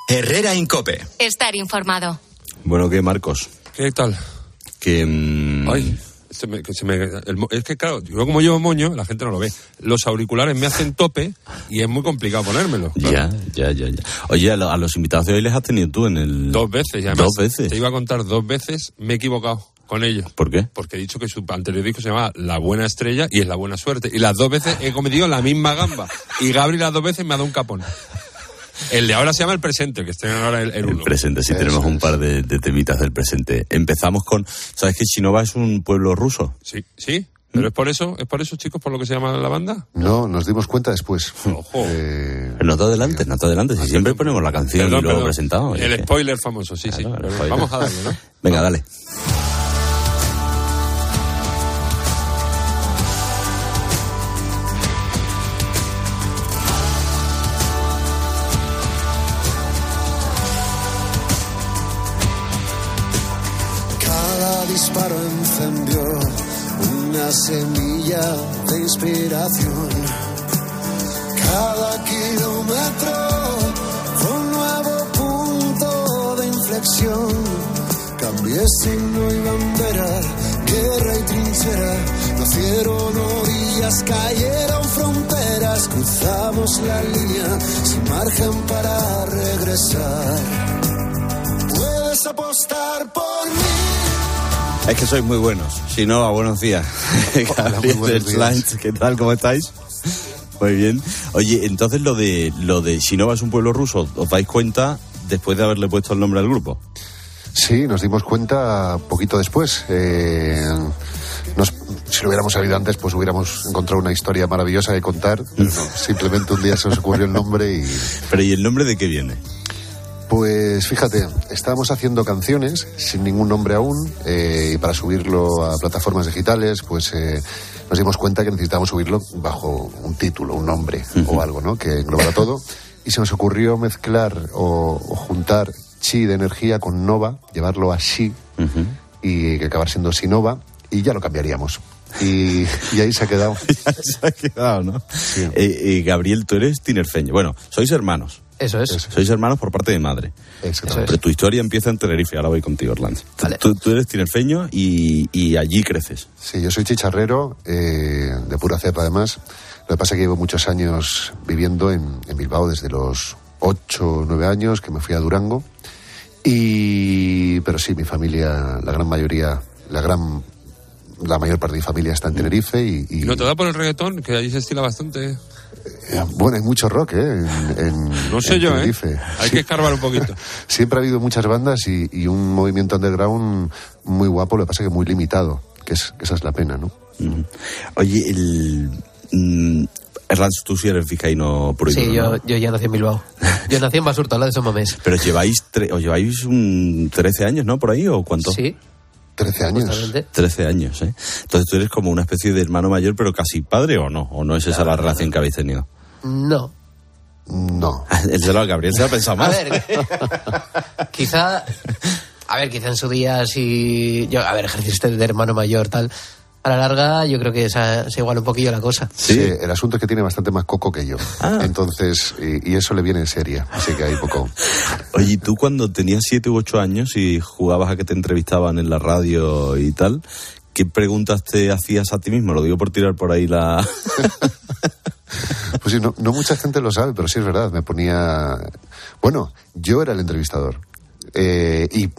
Herrera Incope. Estar informado. Bueno, ¿qué, Marcos? ¿Qué tal? Que. mm, Ay, se me- que se me- el es que claro, yo como llevo moño, la gente no lo ve. Los auriculares me hacen tope y es muy complicado ponérmelo. Ya, ya, ya, ya. Oye, a, lo- a los invitados de hoy les has tenido tú en el. Dos veces, y además Dos veces. te iba a contar dos veces, me he equivocado con ellos. ¿Por qué? Porque he dicho que su anterior disco se llamaba La Buena Estrella y es La Buena Suerte. Y las dos veces he cometido la misma gamba. Y Gabri las dos veces me ha dado un capón. El de ahora se llama El Presente, que estrenan ahora el, el El uno. presente, sí, tenemos un par de, de temitas del presente. Empezamos con. ¿Sabes que Chinova es un pueblo ruso? Sí, sí. Pero es por eso, es por eso, chicos, por lo que se llama la banda. No, nos dimos cuenta después. Ojo. Pero no te adelantes, no te adelantes. Si siempre ponemos la canción Perdón, y luego perdón. presentamos. El spoiler famoso, sí, sí. Spoiler. Vamos a darle, ¿no? Venga, dale. Encendió una semilla de inspiración. Cada kilómetro fue un nuevo punto de inflexión. Cambié signo y bandera, guerra y trinchera. Nacieron orillas, cayeron fronteras. Cruzamos la línea sin margen para regresar. Puedes apostar por mí. Es que sois muy buenos. Buenos días. Gabriel buenos días. Slanch, ¿Qué tal? ¿Cómo estáis? Muy bien. Oye, entonces lo de lo de Chinova es un pueblo ruso, ¿os dais cuenta después de haberle puesto el nombre al grupo? Sí, nos dimos cuenta poquito después. Eh, nos- si lo hubiéramos sabido antes, pues hubiéramos encontrado una historia maravillosa que contar. Pero no, simplemente un día se nos ocurrió el nombre y. Pero ¿y el nombre de qué viene? Pues fíjate, estábamos haciendo canciones sin ningún nombre aún eh, y para subirlo a plataformas digitales, pues eh, nos dimos cuenta que necesitábamos subirlo bajo un título, un nombre o algo, ¿no? Que englobara todo. Y se nos ocurrió mezclar o, o juntar chi de energía con nova, llevarlo a shi y que acabar siendo sinova y ya lo cambiaríamos. Y, y ahí se ha quedado. Se ha quedado, ¿no? Eh, eh, Gabriel, tú eres tinerfeño. Bueno, sois hermanos. Eso es. Sois hermanos por parte de madre. Exactamente. Pero tu historia empieza en Tenerife, ahora voy contigo, Orlando. Tú, tú eres tinerfeño y, y allí creces. Sí, yo soy chicharrero, eh, de pura cepa además. Lo que pasa es que llevo muchos años viviendo en, en Bilbao, desde los 8 o 9 años, que me fui a Durango. Y, pero sí, mi familia, la gran mayoría, la gran, la mayor parte de mi familia está en Tenerife y, y, ¿Y no te da por el reggaetón? Que allí se estila bastante. eh, bueno, hay mucho rock, ¿eh? En, en- No sé en yo, ¿eh? Hay que escarbar un poquito. Siempre ha habido muchas bandas y, y un movimiento underground muy guapo, lo que pasa es que muy limitado, que, es, que esa es la pena, ¿no? Mm. Oye, el. Mm, Erlans, tú sí eres vizcaíno y Sí, yo, ¿no? yo ya nací en Bilbao. Yo nací en Basurto, la de Somamés. Pero lleváis, tre- os lleváis un 13 años, ¿no? Por ahí, ¿o cuánto? Sí. 13 años. Justamente. 13 años, ¿eh? Entonces tú eres como una especie de hermano mayor, pero casi padre, ¿o no? ¿O no es esa la relación que habéis tenido? No. No. El de Gabriel se lo ha pensado A más. ver, quizá. A ver, quizá en su día, si. Yo, a ver, ejerciste de hermano mayor, tal. a la larga yo creo que se, se iguala un poquillo la cosa. Sí. el asunto es que tiene bastante más coco que yo. Entonces, y, y eso le viene en serie. Así que hay poco. Oye, ¿y tú cuando tenías siete u ocho años y jugabas a que te entrevistaban en la radio y tal, qué preguntas te hacías a ti mismo? Lo digo por tirar por ahí la... Pues sí, no, no mucha gente lo sabe, pero sí es verdad. Me ponía. Bueno, yo era el entrevistador. Eh, y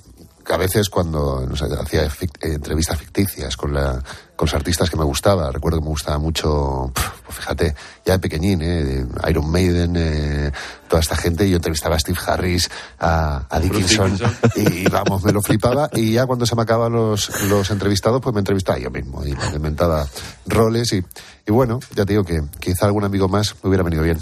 a veces cuando no sé, hacía fic- eh, entrevistas ficticias con, la, con los artistas que me gustaba, recuerdo que me gustaba mucho, pues fíjate, ya de pequeñín, eh, de Iron Maiden, eh, toda esta gente, y yo entrevistaba a Steve Harris, a, a Dickinson, y vamos, me lo flipaba, y ya cuando se me acababan los, los entrevistados, pues me entrevistaba yo mismo, y me inventaba roles, y, y bueno, ya te digo que quizá algún amigo más me hubiera venido bien.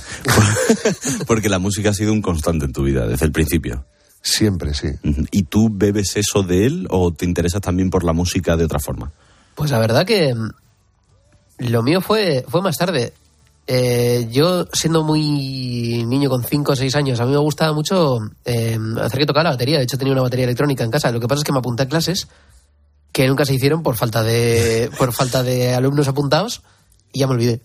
Porque la música ha sido un constante en tu vida desde el principio. Siempre, sí. ¿Y tú bebes eso de él o te interesas también por la música de otra forma? Pues la verdad que mm, lo mío fue, fue más tarde. Eh, yo, siendo muy niño con 5 o 6 años, a mí me gustaba mucho eh, hacer que tocar la batería. De hecho, tenía una batería electrónica en casa. Lo que pasa es que me apunté a clases que nunca se hicieron por falta de, por falta de alumnos apuntados y ya me olvidé.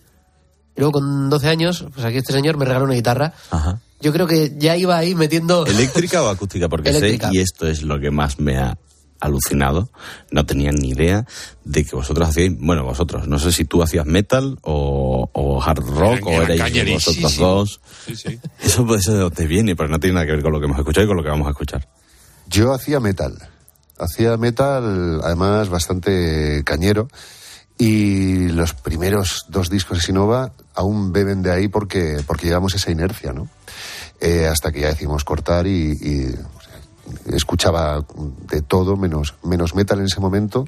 Y luego con 12 años, pues aquí este señor me regaló una guitarra. Ajá. Yo creo que ya iba ahí metiendo... ¿Eléctrica o acústica? Porque Eléctrica. sé, y esto es lo que más me ha alucinado, no tenían ni idea de que vosotros hacíais, bueno, vosotros, no sé si tú hacías metal o, o hard rock Eran- o eran erais vosotros dos. Sí, sí. Eso puede ser de dónde viene, pero no tiene nada que ver con lo que hemos escuchado y con lo que vamos a escuchar. Yo hacía metal. Hacía metal, además, bastante cañero. Y los primeros dos discos de Sinova aún beben de ahí porque, porque llevamos esa inercia, ¿no? Eh, hasta que ya decidimos cortar y, escuchaba de todo menos, menos metal en ese momento.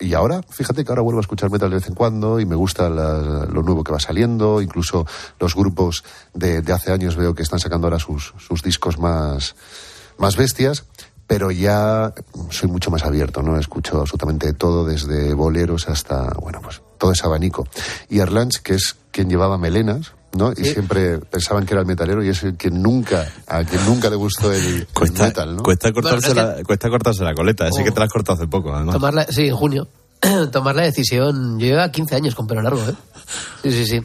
Y ahora, fíjate que ahora vuelvo a escuchar metal de vez en cuando y me gusta la- lo nuevo que va saliendo. Incluso los grupos de, de hace años veo que están sacando ahora sus, sus discos más, más bestias, pero ya soy mucho más abierto, ¿no? Escucho absolutamente todo, desde boleros hasta, bueno, pues todo ese abanico. Y Erlange, que es quien llevaba melenas, ¿no? Y siempre pensaban que era el metalero y es el que nunca, a quien nunca le gustó el, metal, ¿no? cuesta, cortarse Bueno, la, cuesta cortarse la coleta, así Oh. que te la has cortado hace poco, además. Tomar la, sí, en junio. Tomar la decisión. Yo llevaba 15 años con pelo largo, ¿eh? Sí, sí, sí.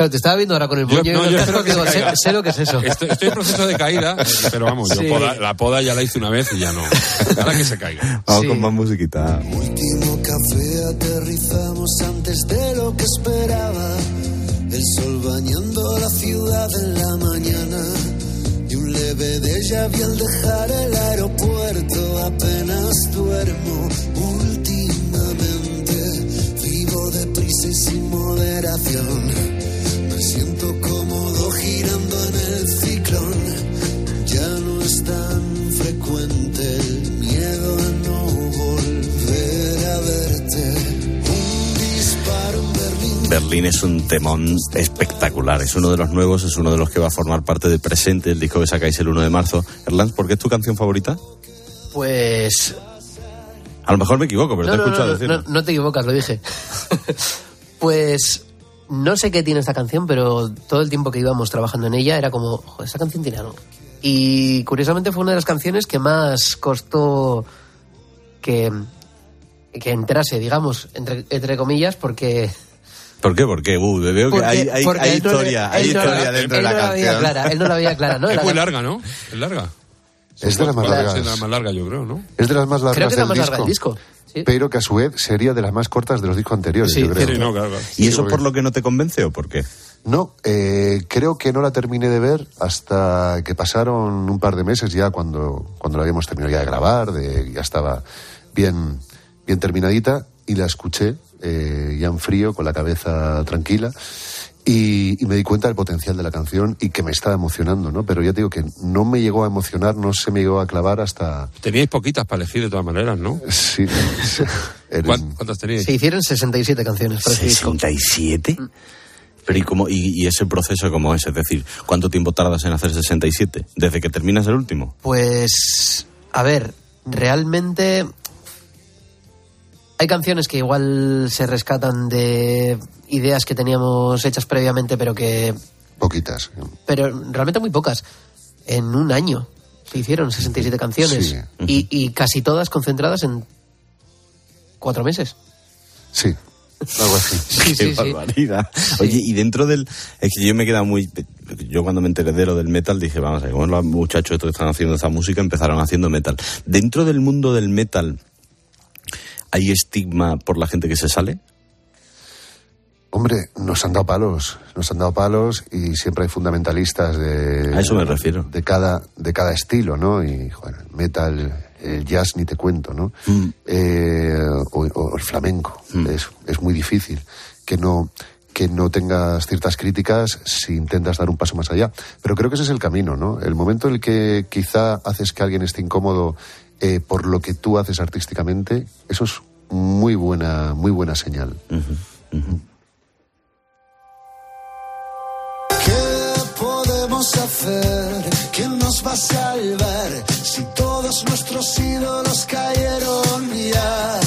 Claro, te estaba viendo ahora con el Yo- moño no, yo casco, que digo, sé, sé lo que es eso. Estoy, estoy en proceso de caída, pero vamos, yo Sí. poda- la poda ya la hice una vez y ya no. Ahora que se caiga. Vamos Sí. con más musiquita. último café aterrizamos antes de lo que esperaba. El sol bañando la ciudad en la mañana. Y un leve déjà vu al dejar el aeropuerto. Apenas duermo últimamente. Vivo deprisa y sin moderación. Me siento cómodo girando en el ciclón. Ya no es tan frecuente el miedo a no volver a verte. Un disparo en Berlín. Berlín es un temón espectacular. Es uno de los nuevos, es uno de los que va a formar parte de Presente, el disco que sacáis el 1 de marzo. Erlans, ¿por qué es tu canción favorita? Pues. A lo mejor me equivoco, pero No, te he no, escuchado no, decirlo. no, no te equivocas, lo dije. pues. No sé qué tiene esta canción, pero todo el tiempo que íbamos trabajando en ella era como, "Joder, esta canción tiene algo. Y curiosamente fue una de las canciones que más costó que, que entrase, digamos, entre, entre comillas, porque ¿Por qué? Porque uh, veo que hay, no historia, hay no historia la- dentro él de la no canción. clara, él no la veía clara, ¿no? Es La muy larga, ¿no? Es larga. Es de las más largas. ser de las más larga, yo creo, ¿no? Es de las más largas Creo que es la más larga del disco. Sí. Pero que a su vez sería de las más cortas de los discos anteriores, Sí, yo creo. Sí, no, claro, claro. ¿Y Sí, eso por lo que no te convence o por qué? No, eh, creo que no la terminé de ver hasta que pasaron un par de meses ya cuando, cuando la habíamos terminado ya de grabar, de, ya estaba bien, bien terminadita y la escuché eh, ya en frío, con la cabeza tranquila. Y, y me di cuenta del potencial de la canción y que me estaba emocionando, ¿no? Pero ya te digo que no me llegó a emocionar, no se me llegó a clavar hasta... Teníais poquitas para elegir de todas maneras, ¿no? Sí, ¿Cuán- ¿Cuántas teníais? Se hicieron 67 canciones para disco. ¿67? Pero ¿y, cómo, y, y ese proceso cómo es? Es decir, ¿cuánto tiempo tardas en hacer 67? ¿Desde que terminas el último? Pues, a ver, realmente hay canciones que igual se rescatan de ideas que teníamos hechas previamente, pero que, Poquitas. pero realmente muy pocas. En un año se hicieron 67 canciones Sí. y, y casi todas concentradas en cuatro meses. Sí, algo así. Sí, Qué sí, sí. barbaridad. Oye, y dentro del... Es que yo me he quedado muy... Yo cuando me enteré de lo del metal dije, vamos a ver, como los muchachos estos que están haciendo esta música empezaron haciendo metal. Dentro del mundo del metal, ¿hay estigma por la gente que se sale? Hombre, nos han dado palos, nos han dado palos y siempre hay fundamentalistas de... A eso me refiero. De cada, de cada estilo, ¿no? Y, bueno, el metal, el jazz ni te cuento, ¿no? Mm. Eh, o, o el flamenco. Es, es muy difícil que no que no tengas ciertas críticas si intentas dar un paso más allá. Pero creo que ese es el camino, ¿no? El momento en el que quizá haces que alguien esté incómodo eh, por lo que tú haces artísticamente, eso es muy buena, muy buena señal. ¿Qué podemos hacer? ¿Quién nos va a salvar? Si todos nuestros ídolos cayeron ya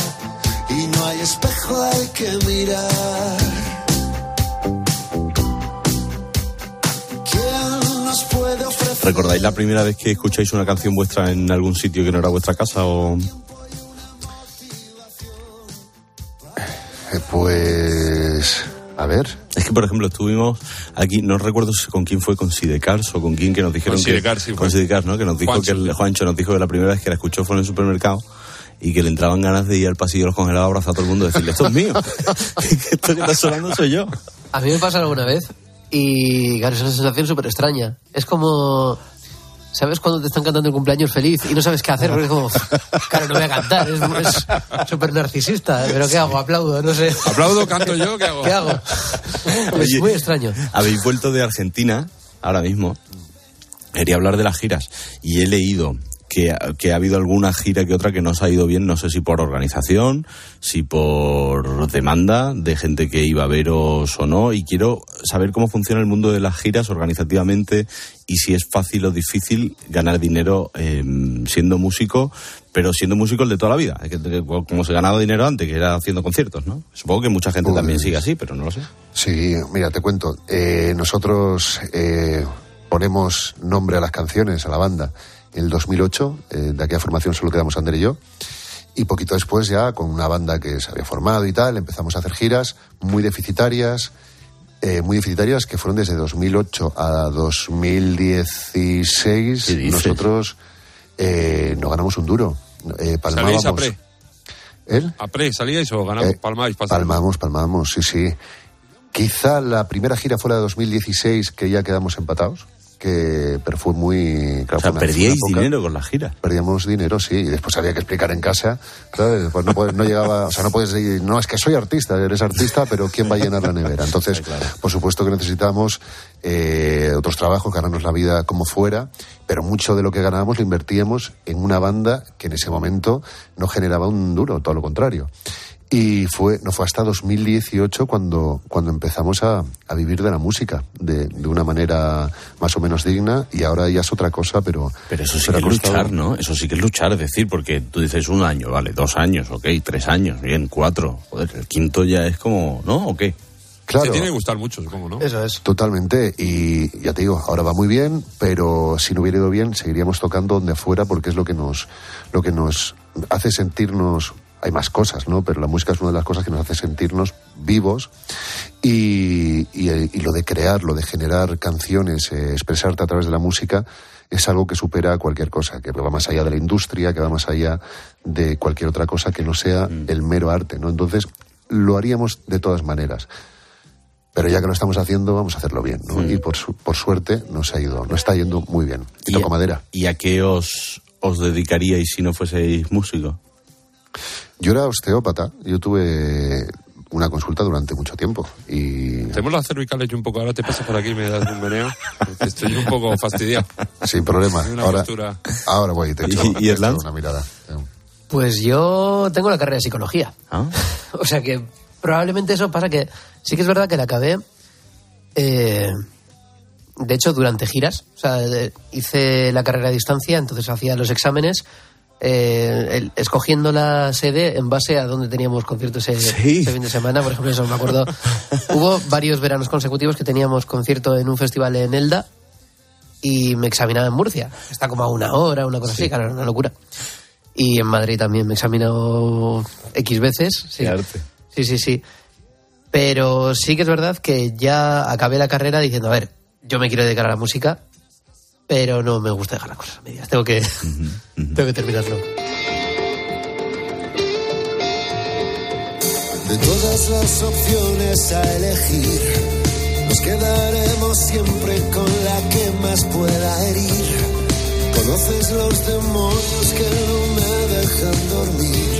y no hay espejo al que mirar. ¿Recordáis la primera vez que escucháis una canción vuestra en algún sitio que no era vuestra casa o...? Eh, Pues, a ver. Es que, por ejemplo, estuvimos aquí, no recuerdo si con quién fue, con Sidecars o con quién que nos dijeron Con que... Sidecars, sí, con. Sidecars, ¿no? Que nos dijo Juancho. que el Juancho nos dijo que la primera vez que la escuchó fue en el supermercado y que le entraban ganas de ir al pasillo de los congelados a abrazar a todo el mundo y decirle, esto es mío. esto que está sonando soy yo. A mí me pasa alguna vez y claro, es una sensación súper extraña. Es como, ¿sabes cuando te están cantando el cumpleaños feliz y no sabes qué hacer? Porque es como, claro, no voy a cantar, es súper narcisista, pero ¿qué hago? Aplaudo, no sé. ¿Aplaudo, canto yo? ¿Qué hago? ¿Qué hago? Es muy extraño. Habéis vuelto de Argentina, ahora mismo. Quería hablar de las giras. Y he leído que, que ha habido alguna gira que otra que no os ha ido bien, no sé si por organización, si por demanda de gente que iba a veros o no. Y quiero saber cómo funciona el mundo de las giras organizativamente y si es fácil o difícil ganar dinero eh, siendo músico, pero siendo músico el de toda la vida. Como se ganaba dinero antes, que era haciendo conciertos, ¿no? Supongo que mucha gente también sigue así, pero no lo sé. Sí, mira, te cuento. Eh, nosotros eh, ponemos nombre a las canciones, a la banda, el 2008. eh, de aquella formación solo quedamos Ander y yo. Y poquito después ya, con una banda que se había formado y tal, empezamos a hacer giras muy deficitarias. eh, muy deficitarias que fueron desde 2008 a 2016. ¿Qué dices? Nosotros eh, no ganamos un duro. Eh, palmábamos. ¿Salíais a pre? ¿El? ¿A pre salíais o ganamos? Eh, palmáis, pasáis? Palmamos, palmamos, sí, sí. Quizá la primera gira fue la de 2016, que ya quedamos empatados, que, pero fue muy... claro, O sea, perdíais época- dinero con las giras. Perdíamos dinero, sí, y después había que explicar en casa, ¿sabes? Pues no, puedes- no llegaba, o sea, no puedes decir, no, es que soy artista, eres artista, pero ¿quién va a llenar la nevera? Entonces, por supuesto que necesitamos eh, otros trabajos, ganarnos la vida como fuera, pero mucho de lo que ganábamos lo invertíamos en una banda que en ese momento no generaba un duro, todo lo contrario. Y fue, no fue hasta 2018 cuando, cuando empezamos a, a vivir de la música, de, de una manera más o menos digna, y ahora ya es otra cosa, pero... Pero eso sí pero que es costado- luchar, ¿no? Eso sí que es luchar, es decir, porque tú dices un año, vale, dos años, ok, tres años, bien, cuatro. Joder, el quinto ya es como, ¿no? ¿O qué? Claro. Se tiene que gustar mucho, supongo, ¿no? Eso es. Totalmente, y ya te digo, ahora va muy bien, pero si no hubiera ido bien, seguiríamos tocando donde fuera porque es lo que nos, lo que nos hace sentirnos, hay más cosas, ¿no? Pero la música es una de las cosas que nos hace sentirnos vivos y, y, y lo de crear, lo de generar canciones, eh, expresarte a través de la música, es algo que supera cualquier cosa, que va más allá de la industria, que va más allá de cualquier otra cosa que no sea el mero arte, ¿no? Entonces, lo haríamos de todas maneras. Pero ya que lo estamos haciendo, vamos a hacerlo bien, ¿no? Y por, su- por suerte nos ha ido, nos está yendo muy bien. Y, toco a, madera. ¿Y a qué os, os dedicaríais si no fueseis músicos? Yo era osteópata, yo tuve una consulta durante mucho tiempo y Tenemos las cervicales yo un poco. Ahora te pasas por aquí y me das un meneo. Estoy un poco fastidiado. sin problema. Ahora, ahora voy y te echo, ¿Y- y te echo una mirada. Pues yo tengo la carrera de psicología. ¿Ah? O sea que probablemente eso pasa que sí que es verdad que la acabé. eh, de hecho, durante giras. O sea, de- hice la carrera a distancia, entonces hacía los exámenes. Eh, el- escogiendo la sede en base a dónde teníamos conciertos ese, Sí. ese fin de semana, por ejemplo, eso me acuerdo. Hubo varios veranos consecutivos que teníamos concierto en un festival en Elda y me examinaba en Murcia. Está como a una hora, una cosa así, claro, era una locura. Y en Madrid también me he examinado X veces. Sí. Arte. Sí, sí, sí. Pero sí que es verdad que ya acabé la carrera diciendo, a ver, yo me quiero dedicar a la música, pero no me gusta dejar las cosas a medias. Tengo que, tengo que terminarlo. De todas las opciones a elegir, nos quedaremos siempre con la que más pueda herir. Conoces los demonios que no me dejan dormir.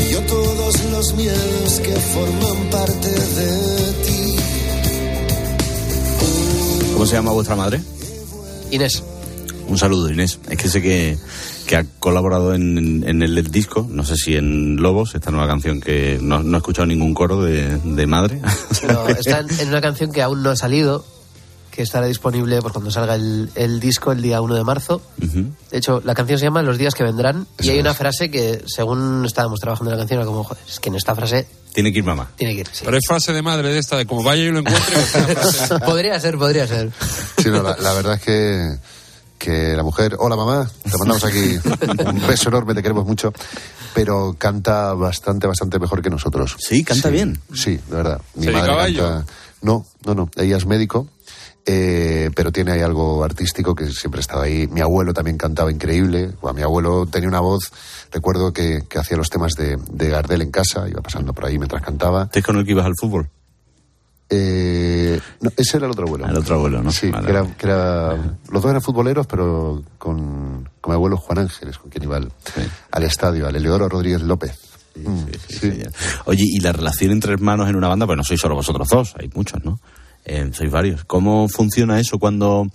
Y yo todos los miedos que forman parte de ti. ¿Cómo se llama vuestra madre? Inés. Un saludo, Inés. Es que sé que, que ha colaborado en, en el disco, no sé si en Lobos, esta nueva canción que no, no he escuchado ningún coro de, de madre. No, está en, en una canción que aún no ha salido, que estará disponible pues, cuando salga el, el disco el día 1 de marzo. De hecho, la canción se llama Los días que vendrán y hay una frase que, según estábamos trabajando en la canción, era como, joder, es que en esta frase Tiene que ir mamá. tiene que ir. sí. Pero es frase de madre de esta, de como vaya y lo encuentre. frase. podría ser, podría ser. Sí, no, la, la verdad es que, que la mujer, hola mamá, te mandamos aquí un beso enorme, te queremos mucho, pero canta bastante, bastante mejor que nosotros. Sí, canta bien. Sí, de verdad. Mi ¿Se madre canta. No, no, no. Ella es médico. Eh, pero tiene ahí algo artístico que siempre ha estado ahí. Mi abuelo también cantaba increíble. Bueno, mi abuelo tenía una voz, recuerdo que, que hacía los temas de, de Gardel en casa, iba pasando por ahí mientras cantaba. ¿Este es con el que ibas al fútbol? Eh, no, ese era el otro abuelo. El otro abuelo, ¿no? Sí, Vale, que era, vale. que era- los dos eran futboleros, pero con, con mi abuelo Juan Ángeles, con quien iba al, al estadio, al Eleodoro Rodríguez López. Mm, sí. Oye, y la relación entre hermanos en una banda, pues no sois solo vosotros dos, hay muchos, ¿no? Eh, sois varios. ¿Cómo funciona eso cuando,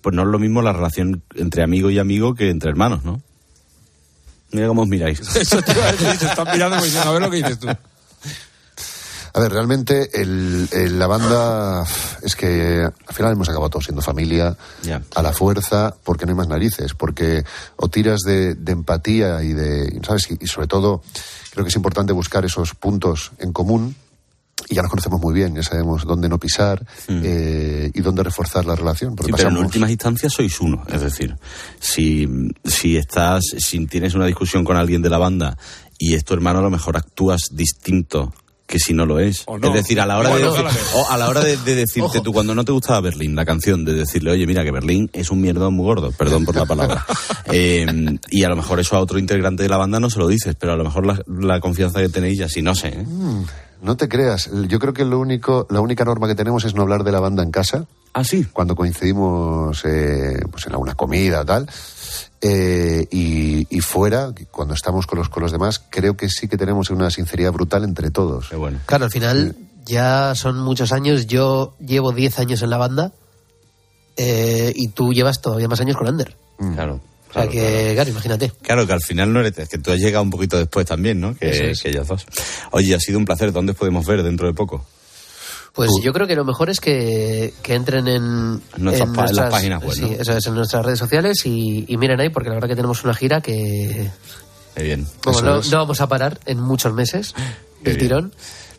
pues no es lo mismo la relación entre amigo y amigo que entre hermanos, ¿no? Mira cómo os miráis. Eso te iba a decir, te están mirando como diciendo, a ver lo que dices tú. A ver, realmente el- el- la banda es que al final hemos acabado todos siendo familia a la fuerza porque no hay más narices, porque o tiras de, de empatía y de, ¿sabes? Y, y sobre todo creo que es importante buscar esos puntos en común y ya nos conocemos muy bien, ya sabemos dónde no pisar eh, y dónde reforzar la relación. Porque. Sí, pero en últimas instancias sois uno. Es decir, si, si estás, si tienes una discusión con alguien de la banda y es tu hermano, a lo mejor actúas distinto que si no lo es. No. Es decir, a la hora O de, no. decir- o a la hora de, de decirte tú cuando no te gustaba Berlín, la canción, de decirle, oye, mira que Berlín es un mierdón muy gordo, perdón por la palabra. Eh, y a lo mejor eso a otro integrante de la banda no se lo dices, pero a lo mejor la, la confianza que tenéis ya sí, no sé. ¿eh? Mm, no te creas, yo creo que lo único, la única norma que tenemos es no hablar de la banda en casa. Ah, sí. Cuando coincidimos eh, pues en una comida o tal. Eh, y, y fuera, cuando estamos con los, con los demás, creo que sí que tenemos una sinceridad brutal entre todos. Qué bueno. Claro, al final ya son muchos años. Yo llevo 10 años en la banda eh, y tú llevas todavía más años con Ander. Claro. O sea que, claro, imagínate. Claro, que al final no eres, es que tú has llegado un poquito después también, ¿no? Que, es. que ellos dos. Oye, ha sido un placer. ¿Dónde os podemos ver dentro de poco? Pues yo creo que lo mejor es que, que entren en, nuestras pa- en las páginas web, sí, ¿no? eso es, en nuestras redes sociales y, y miren ahí, porque la verdad que tenemos una gira que Qué bien. Eso no, no vamos a parar en muchos meses bien. tirón.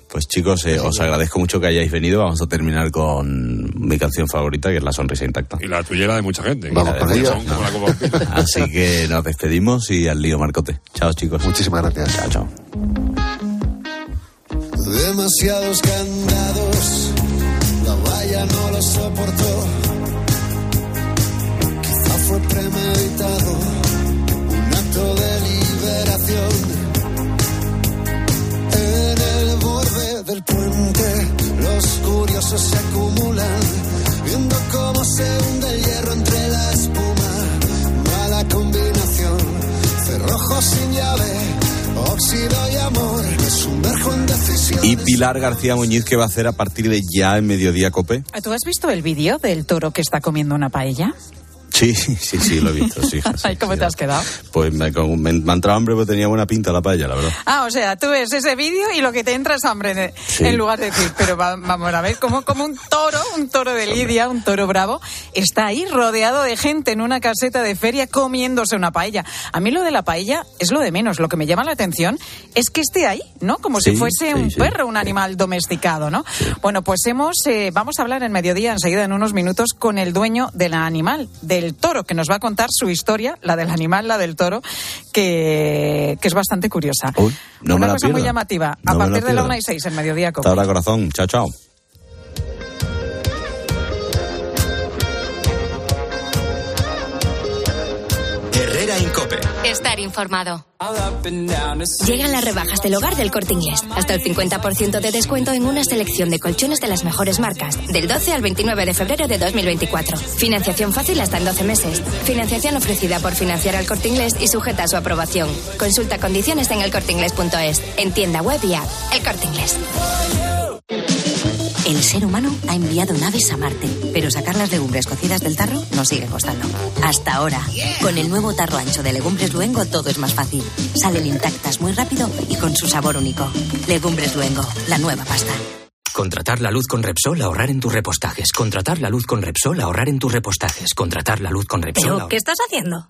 Pues chicos, eh, os agradezco mucho que hayáis venido. Vamos a terminar con mi canción favorita, que es La Sonrisa Intacta. Y la tuya la de mucha gente. Vamos Olímpica. Así que nos despedimos y al lío, Marcote. Chao, chicos. Muchísimas gracias. Chao, chao. Demasiados candados, la valla no lo soportó. Quizá fue premeditado, un acto de liberación. Del puente, los curiosos se acumulan, viendo cómo se hunde el hierro entre la espuma. Mala combinación, cerrojo sin llave, óxido y amor. Me sumerjo en decisión. Y Pilar García Muñiz, ¿qué va a hacer a partir de ya en Mediodía Cope? ¿Tú has visto el vídeo del toro que está comiendo una paella? Sí, sí, sí, lo he visto, sí, hija, sí, Ay, ¿Cómo sí. te has quedado? Pues me, me, me ha entrado hambre porque tenía buena pinta la paella, la verdad. Ah, o sea, tú ves ese vídeo y lo que te entra es hambre de- Sí. en lugar de decir, pero va- vamos a ver, como, como un toro, un toro de Lidia, un toro bravo, está ahí rodeado de gente en una caseta de feria comiéndose una paella. A mí lo de la paella es lo de menos. Lo que me llama la atención es que esté ahí, ¿no? Como si fuese un perro, un animal domesticado, ¿no? Bueno, pues hemos, eh, vamos a hablar en mediodía, enseguida, en unos minutos, con el dueño del animal, del del toro, que nos va a contar su historia, la del animal, la del toro, que, que es bastante curiosa. no Una me la cosa muy llamativa. No a partir de la pierdo. 1 y 6 en mediodía, Hasta ahora, corazón. Chao, chao. Estar informado. Llegan las rebajas del hogar del corte inglés. Hasta el 50% de descuento en una selección de colchones de las mejores marcas. Del 12 al 29 de febrero de 2024. Financiación fácil hasta en 12 meses. Financiación ofrecida por financiar al corte inglés y sujeta a su aprobación. Consulta condiciones en elcorteinglés.es. En tienda web y app. El corte inglés. El ser humano ha enviado naves a Marte, pero sacar las legumbres cocidas del tarro nos sigue costando. Hasta ahora. Con el nuevo tarro ancho de Legumbres Luengo todo es más fácil. Salen intactas muy rápido y con su sabor único. Legumbres Luengo, la nueva pasta. Contratar la luz con Repsol, ahorrar en tus repostajes. Contratar la luz con Repsol, ahorrar en tus repostajes. Contratar la luz con Repsol. ¿Pero qué estás haciendo?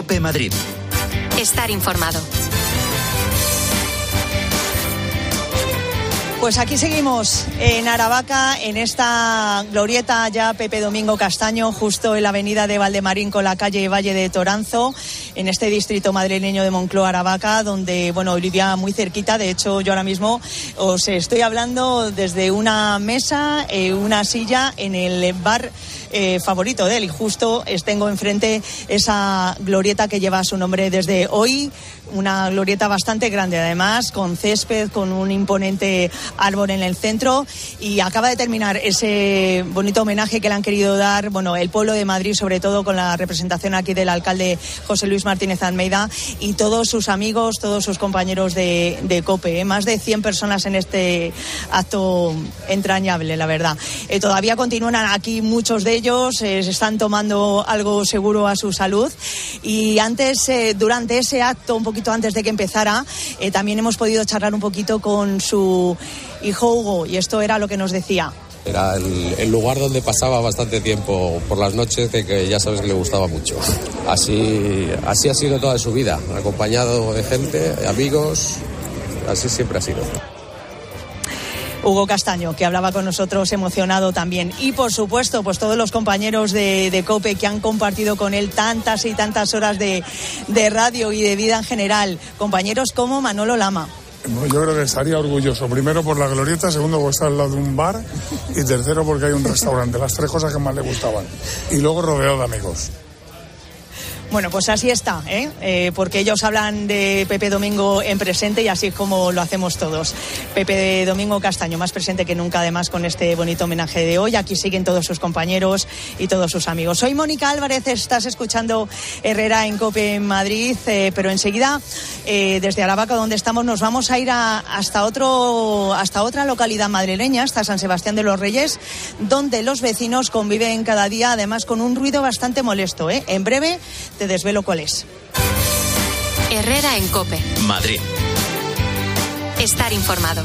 Cope Madrid. Estar informado. Pues aquí seguimos en Aravaca, en esta glorieta ya Pepe Domingo Castaño, justo en la avenida de Valdemarín con la calle Valle de Toranzo, en este distrito madrileño de Moncloa, Aravaca, donde, bueno, vivía muy cerquita. De hecho, yo ahora mismo os estoy hablando desde una mesa, eh, una silla en el bar eh, favorito de él. Y justo tengo enfrente esa glorieta que lleva su nombre desde hoy, una glorieta bastante grande, además, con césped, con un imponente árbol en el centro. Y acaba de terminar ese bonito homenaje que le han querido dar, bueno, el pueblo de Madrid, sobre todo con la representación aquí del alcalde José Luis Martínez Almeida y todos sus amigos, todos sus compañeros de, COPE. ¿eh? Más de 100 personas en este acto entrañable, la verdad. Eh, todavía continúan aquí muchos de ellos, eh, se están tomando algo seguro a su salud. Y antes, durante ese acto, un poquito antes de que empezara, también hemos podido charlar un poquito con su hijo Hugo, y esto era lo que nos decía. Era el, lugar donde pasaba bastante tiempo por las noches, que, que ya sabes que le gustaba mucho. Así, así ha sido toda su vida, acompañado de gente, amigos, así siempre ha sido. Hugo Castaño, que hablaba con nosotros emocionado también. Y por supuesto, pues todos los compañeros de, de COPE que han compartido con él tantas y tantas horas de, de radio y de vida en general. Compañeros como Manolo Lama. Yo creo que estaría orgulloso. Primero por la glorieta, segundo porque está al lado de un bar y tercero porque hay un restaurante. Las tres cosas que más le gustaban. Y luego rodeado de amigos. Bueno, pues así está, ¿eh? Eh, porque ellos hablan de Pepe Domingo en presente y así es como lo hacemos todos. Pepe Domingo Castaño, más presente que nunca, además, con este bonito homenaje de hoy. Aquí siguen todos sus compañeros y todos sus amigos. Soy Mónica Álvarez, estás escuchando Herrera en Cope en Madrid, eh, pero enseguida, eh, desde Aravaca, donde estamos, nos vamos a ir a- hasta, otro, hasta otra localidad madrileña, hasta San Sebastián de los Reyes, donde los vecinos conviven cada día, además, con un ruido bastante molesto. En breve te desvelo cuál es. Herrera en Cope. Madrid. Estar informado.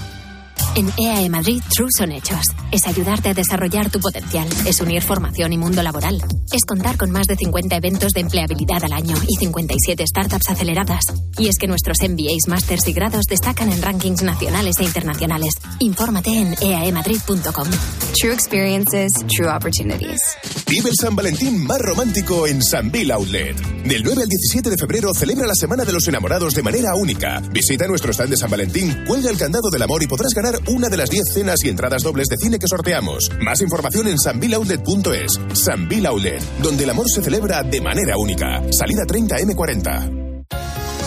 En EAE Madrid, True son hechos. Es ayudarte a desarrollar tu potencial. Es unir formación y mundo laboral. Es contar con más de 50 eventos de empleabilidad al año y 57 startups aceleradas. Y es que nuestros MBAs, másters y grados destacan en rankings nacionales e internacionales. Infórmate en eaemadrid.com. True experiences, true opportunities. Vive el San Valentín más romántico en San Bill Outlet. Del 9 al 17 de febrero celebra la Semana de los Enamorados de manera única. Visita nuestro stand de San Valentín, cuelga el candado del amor y podrás ganar una de las 10 cenas y entradas dobles de cine que sorteamos. Más información en sanbiloutlet.es. San Bill Outlet, donde el amor se celebra de manera única. Salida 30 M40.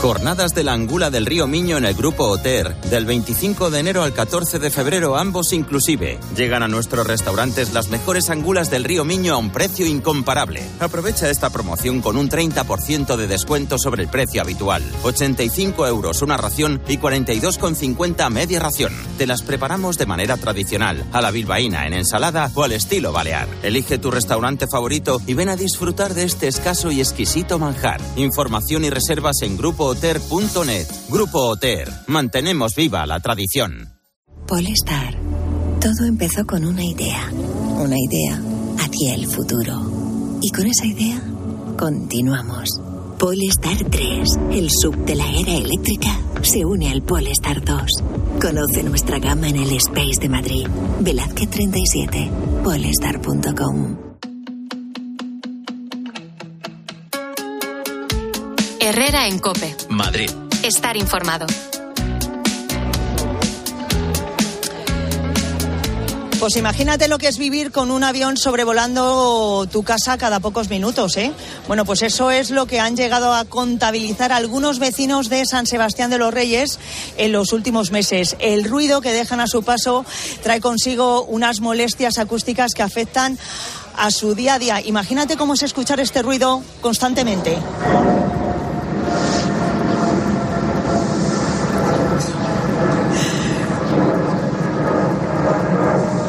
Jornadas de la Angula del Río Miño en el Grupo Oter, del 25 de enero al 14 de febrero, ambos inclusive. Llegan a nuestros restaurantes las mejores angulas del Río Miño a un precio incomparable. Aprovecha esta promoción con un 30% de descuento sobre el precio habitual. 85 euros una ración y 42,50 media ración. Te las preparamos de manera tradicional, a la bilbaína, en ensalada o al estilo balear. Elige tu restaurante favorito y ven a disfrutar de este escaso y exquisito manjar. Información y reservas en grupooter.net. Grupo Oter. Mantenemos viva la tradición. Polestar. Todo empezó con una idea. Una idea hacia el futuro. Y con esa idea continuamos. Polestar 3, el sub de la era eléctrica, se une al Polestar 2. Conoce nuestra gama en el Space de Madrid. Velázquez 37, polestar.com. Herrera en Cope. Madrid. Estar informado. Pues imagínate lo que es vivir con un avión sobrevolando tu casa cada pocos minutos, ¿eh? Bueno, pues eso es lo que han llegado a contabilizar algunos vecinos de San Sebastián de los Reyes en los últimos meses. El ruido que dejan a su paso trae consigo unas molestias acústicas que afectan a su día a día. Imagínate cómo es escuchar este ruido constantemente.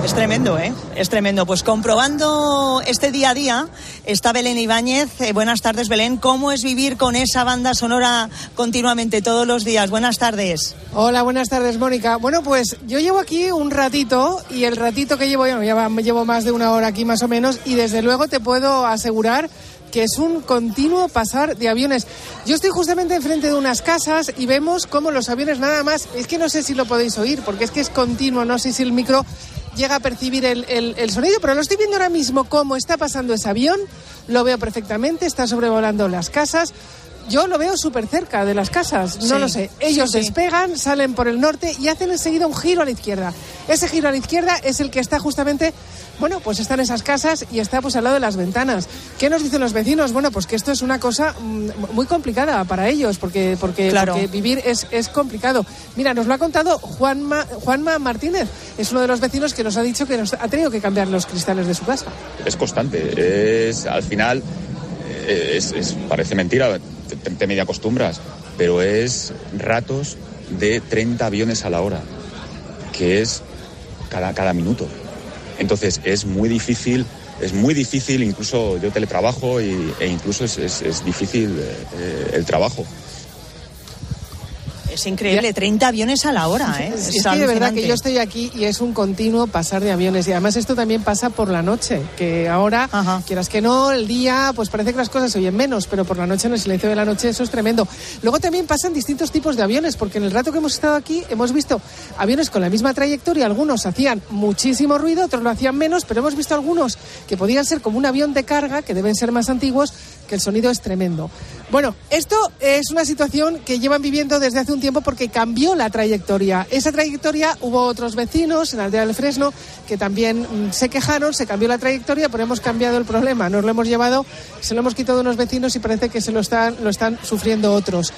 Es ¿eh? Es tremendo. Pues comprobando este día a día está Belén Ibáñez. Eh, buenas tardes, Belén. ¿Cómo es vivir con esa banda sonora continuamente todos los días? Buenas tardes. Hola, buenas tardes, Mónica. Bueno, pues yo llevo aquí un ratito y el ratito que llevo, bueno, ya llevo más de una hora aquí más o menos y desde luego te puedo asegurar que es un continuo pasar de aviones. Yo estoy justamente enfrente de unas casas y vemos cómo los aviones nada más, es que no sé si lo podéis oír, porque es que es continuo, no sé si el micro llega a percibir el, el, el, sonido, pero lo estoy viendo ahora mismo cómo está pasando ese avión, lo veo perfectamente, está sobrevolando las casas. Yo lo veo súper cerca de las casas, no Sí, lo sé. Ellos sí, sí. despegan, salen por el norte y hacen enseguida un giro a la izquierda. Ese giro a la izquierda es el que está justamente, bueno, pues están esas casas y está pues al lado de las ventanas. ¿Qué nos dicen los vecinos? Bueno, pues que esto es una cosa mm, muy complicada para ellos, porque, porque, Claro. porque vivir es, es complicado. Mira, nos lo ha contado Juanma, Juanma Martínez, es uno de los vecinos que nos ha dicho que nos ha tenido que cambiar los cristales de su casa. es constante. Es al final eh, es, es- parece mentira, te, te medio acostumbras, pero es ratos de 30 aviones a la hora, que es cada, cada minuto. Entonces es muy difícil, es muy difícil, incluso yo teletrabajo y, e incluso es, es- difícil eh, el trabajo. Es increíble, 30 aviones a la hora, ¿eh? Es que de verdad que yo estoy aquí y es un continuo pasar de aviones. Y además esto también pasa por la noche, que ahora, quieras que no, el día pues parece que las cosas se oyen menos, pero por la noche, en el silencio de la noche, eso es tremendo. Luego también pasan distintos tipos de aviones, porque en el rato que hemos estado aquí hemos visto aviones con la misma trayectoria, algunos hacían muchísimo ruido, otros lo hacían menos, pero hemos visto algunos que podían ser como un avión de carga, que deben ser más antiguos, que el sonido es tremendo. Bueno, esto es una situación que llevan viviendo desde hace un tiempo porque cambió la trayectoria. Esa trayectoria hubo otros vecinos en Aldea del Fresno que también mm, se quejaron, se cambió la trayectoria, pero hemos cambiado el problema. Nos lo hemos llevado, se lo hemos quitado a unos vecinos y parece que se lo están, lo están sufriendo otros.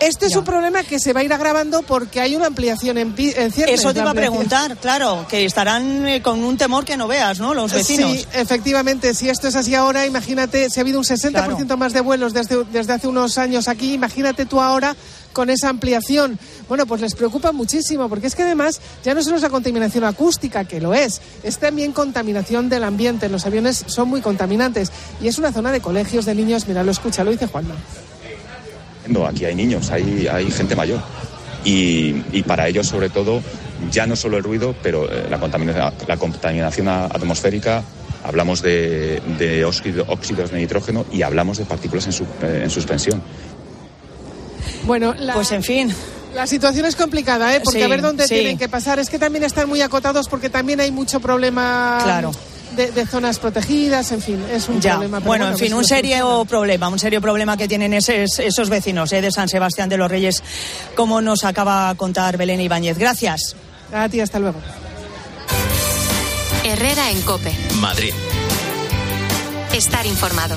Este es un problema que se va a ir agravando porque hay una ampliación en, en ciernes. Eso te iba a preguntar, claro, que estarán eh, con un temor que no veas, ¿no? Los vecinos. Sí, efectivamente, si esto es así ahora, imagínate, si ha habido un 60% más de vuelos desde, desde hace unos años aquí, imagínate tú ahora con esa ampliación. Bueno, pues les preocupa muchísimo, porque es que además ya no solo es la contaminación acústica, que lo es, es también contaminación del ambiente. Los aviones son muy contaminantes y es una zona de colegios de niños. Mira, lo escucha, lo dice Juanma. No, aquí hay niños, hay, hay gente mayor. Y, y para ellos, sobre todo, ya no solo el ruido, pero eh, la, contaminación, la contaminación atmosférica, hablamos de, de óxido- óxidos de nitrógeno y hablamos de partículas en, su- eh, en suspensión. Bueno, pues en fin. La situación es complicada, ¿eh? Porque Sí, a ver dónde sí. tienen que pasar. Es que también están muy acotados porque también hay mucho problema Claro. De, de zonas protegidas, en fin, es un Ya, problema. pero bueno, en pues fin, lo un serio problema, un serio problema que tienen esos, esos vecinos eh, de San Sebastián de los Reyes, como nos acaba de contar Belén Ibáñez. Gracias. A ti, hasta luego. Herrera en Cope. Madrid. Estar informado.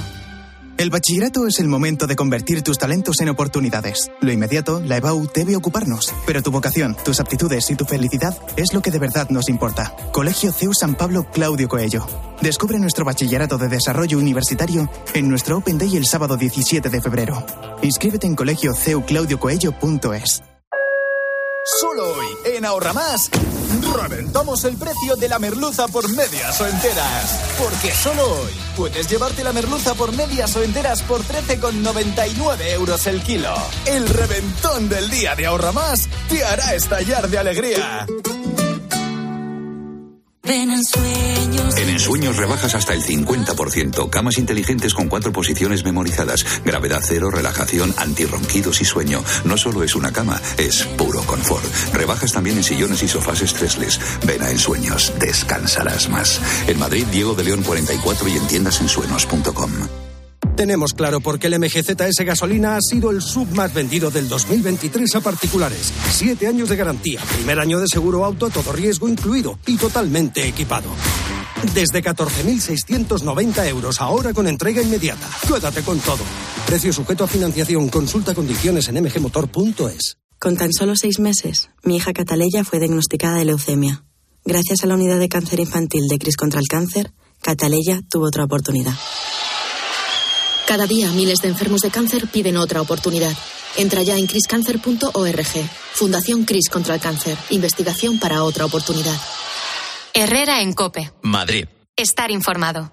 El bachillerato es el momento de convertir tus talentos en oportunidades. Lo inmediato, la EBAU debe ocuparnos, pero tu vocación, tus aptitudes y tu felicidad es lo que de verdad nos importa. Colegio CEU San Pablo Claudio Coello. Descubre nuestro bachillerato de desarrollo universitario en nuestro Open Day el sábado 17 de febrero. Inscríbete en colegioceuclaudiocoello.es. Solo hoy, en Ahorra Más, reventamos el precio de la merluza por medias o enteras. Porque solo hoy puedes llevarte la merluza por medias o enteras por 13,99 euros el kilo. El reventón del día de Ahorra Más te hará estallar de alegría. Ven en sueños. En ensueños rebajas hasta el 50%. Camas inteligentes con cuatro posiciones memorizadas. Gravedad cero, relajación, antirronquidos y sueño. No solo es una cama, es puro confort. Rebajas también en sillones y sofás estresles. Ven a ensueños, descansarás más. En Madrid, Diego de León 44 y en tiendasensueños.com. Tenemos claro por qué el MGZS gasolina ha sido el sub más vendido del 2023 a particulares. Siete años de garantía, primer año de seguro auto, todo riesgo incluido y totalmente equipado. Desde 14.690 euros ahora con entrega inmediata. Quédate con todo. Precio sujeto a financiación. Consulta condiciones en mgmotor.es. Con tan solo seis meses, mi hija Cataleya fue diagnosticada de leucemia. Gracias a la unidad de cáncer infantil de Cris contra el cáncer, Cataleya tuvo otra oportunidad. Cada día miles de enfermos de cáncer piden otra oportunidad. Entra ya en criscancer.org. Fundación Cris contra el cáncer. Investigación para otra oportunidad. Herrera en Cope. Madrid. Estar informado.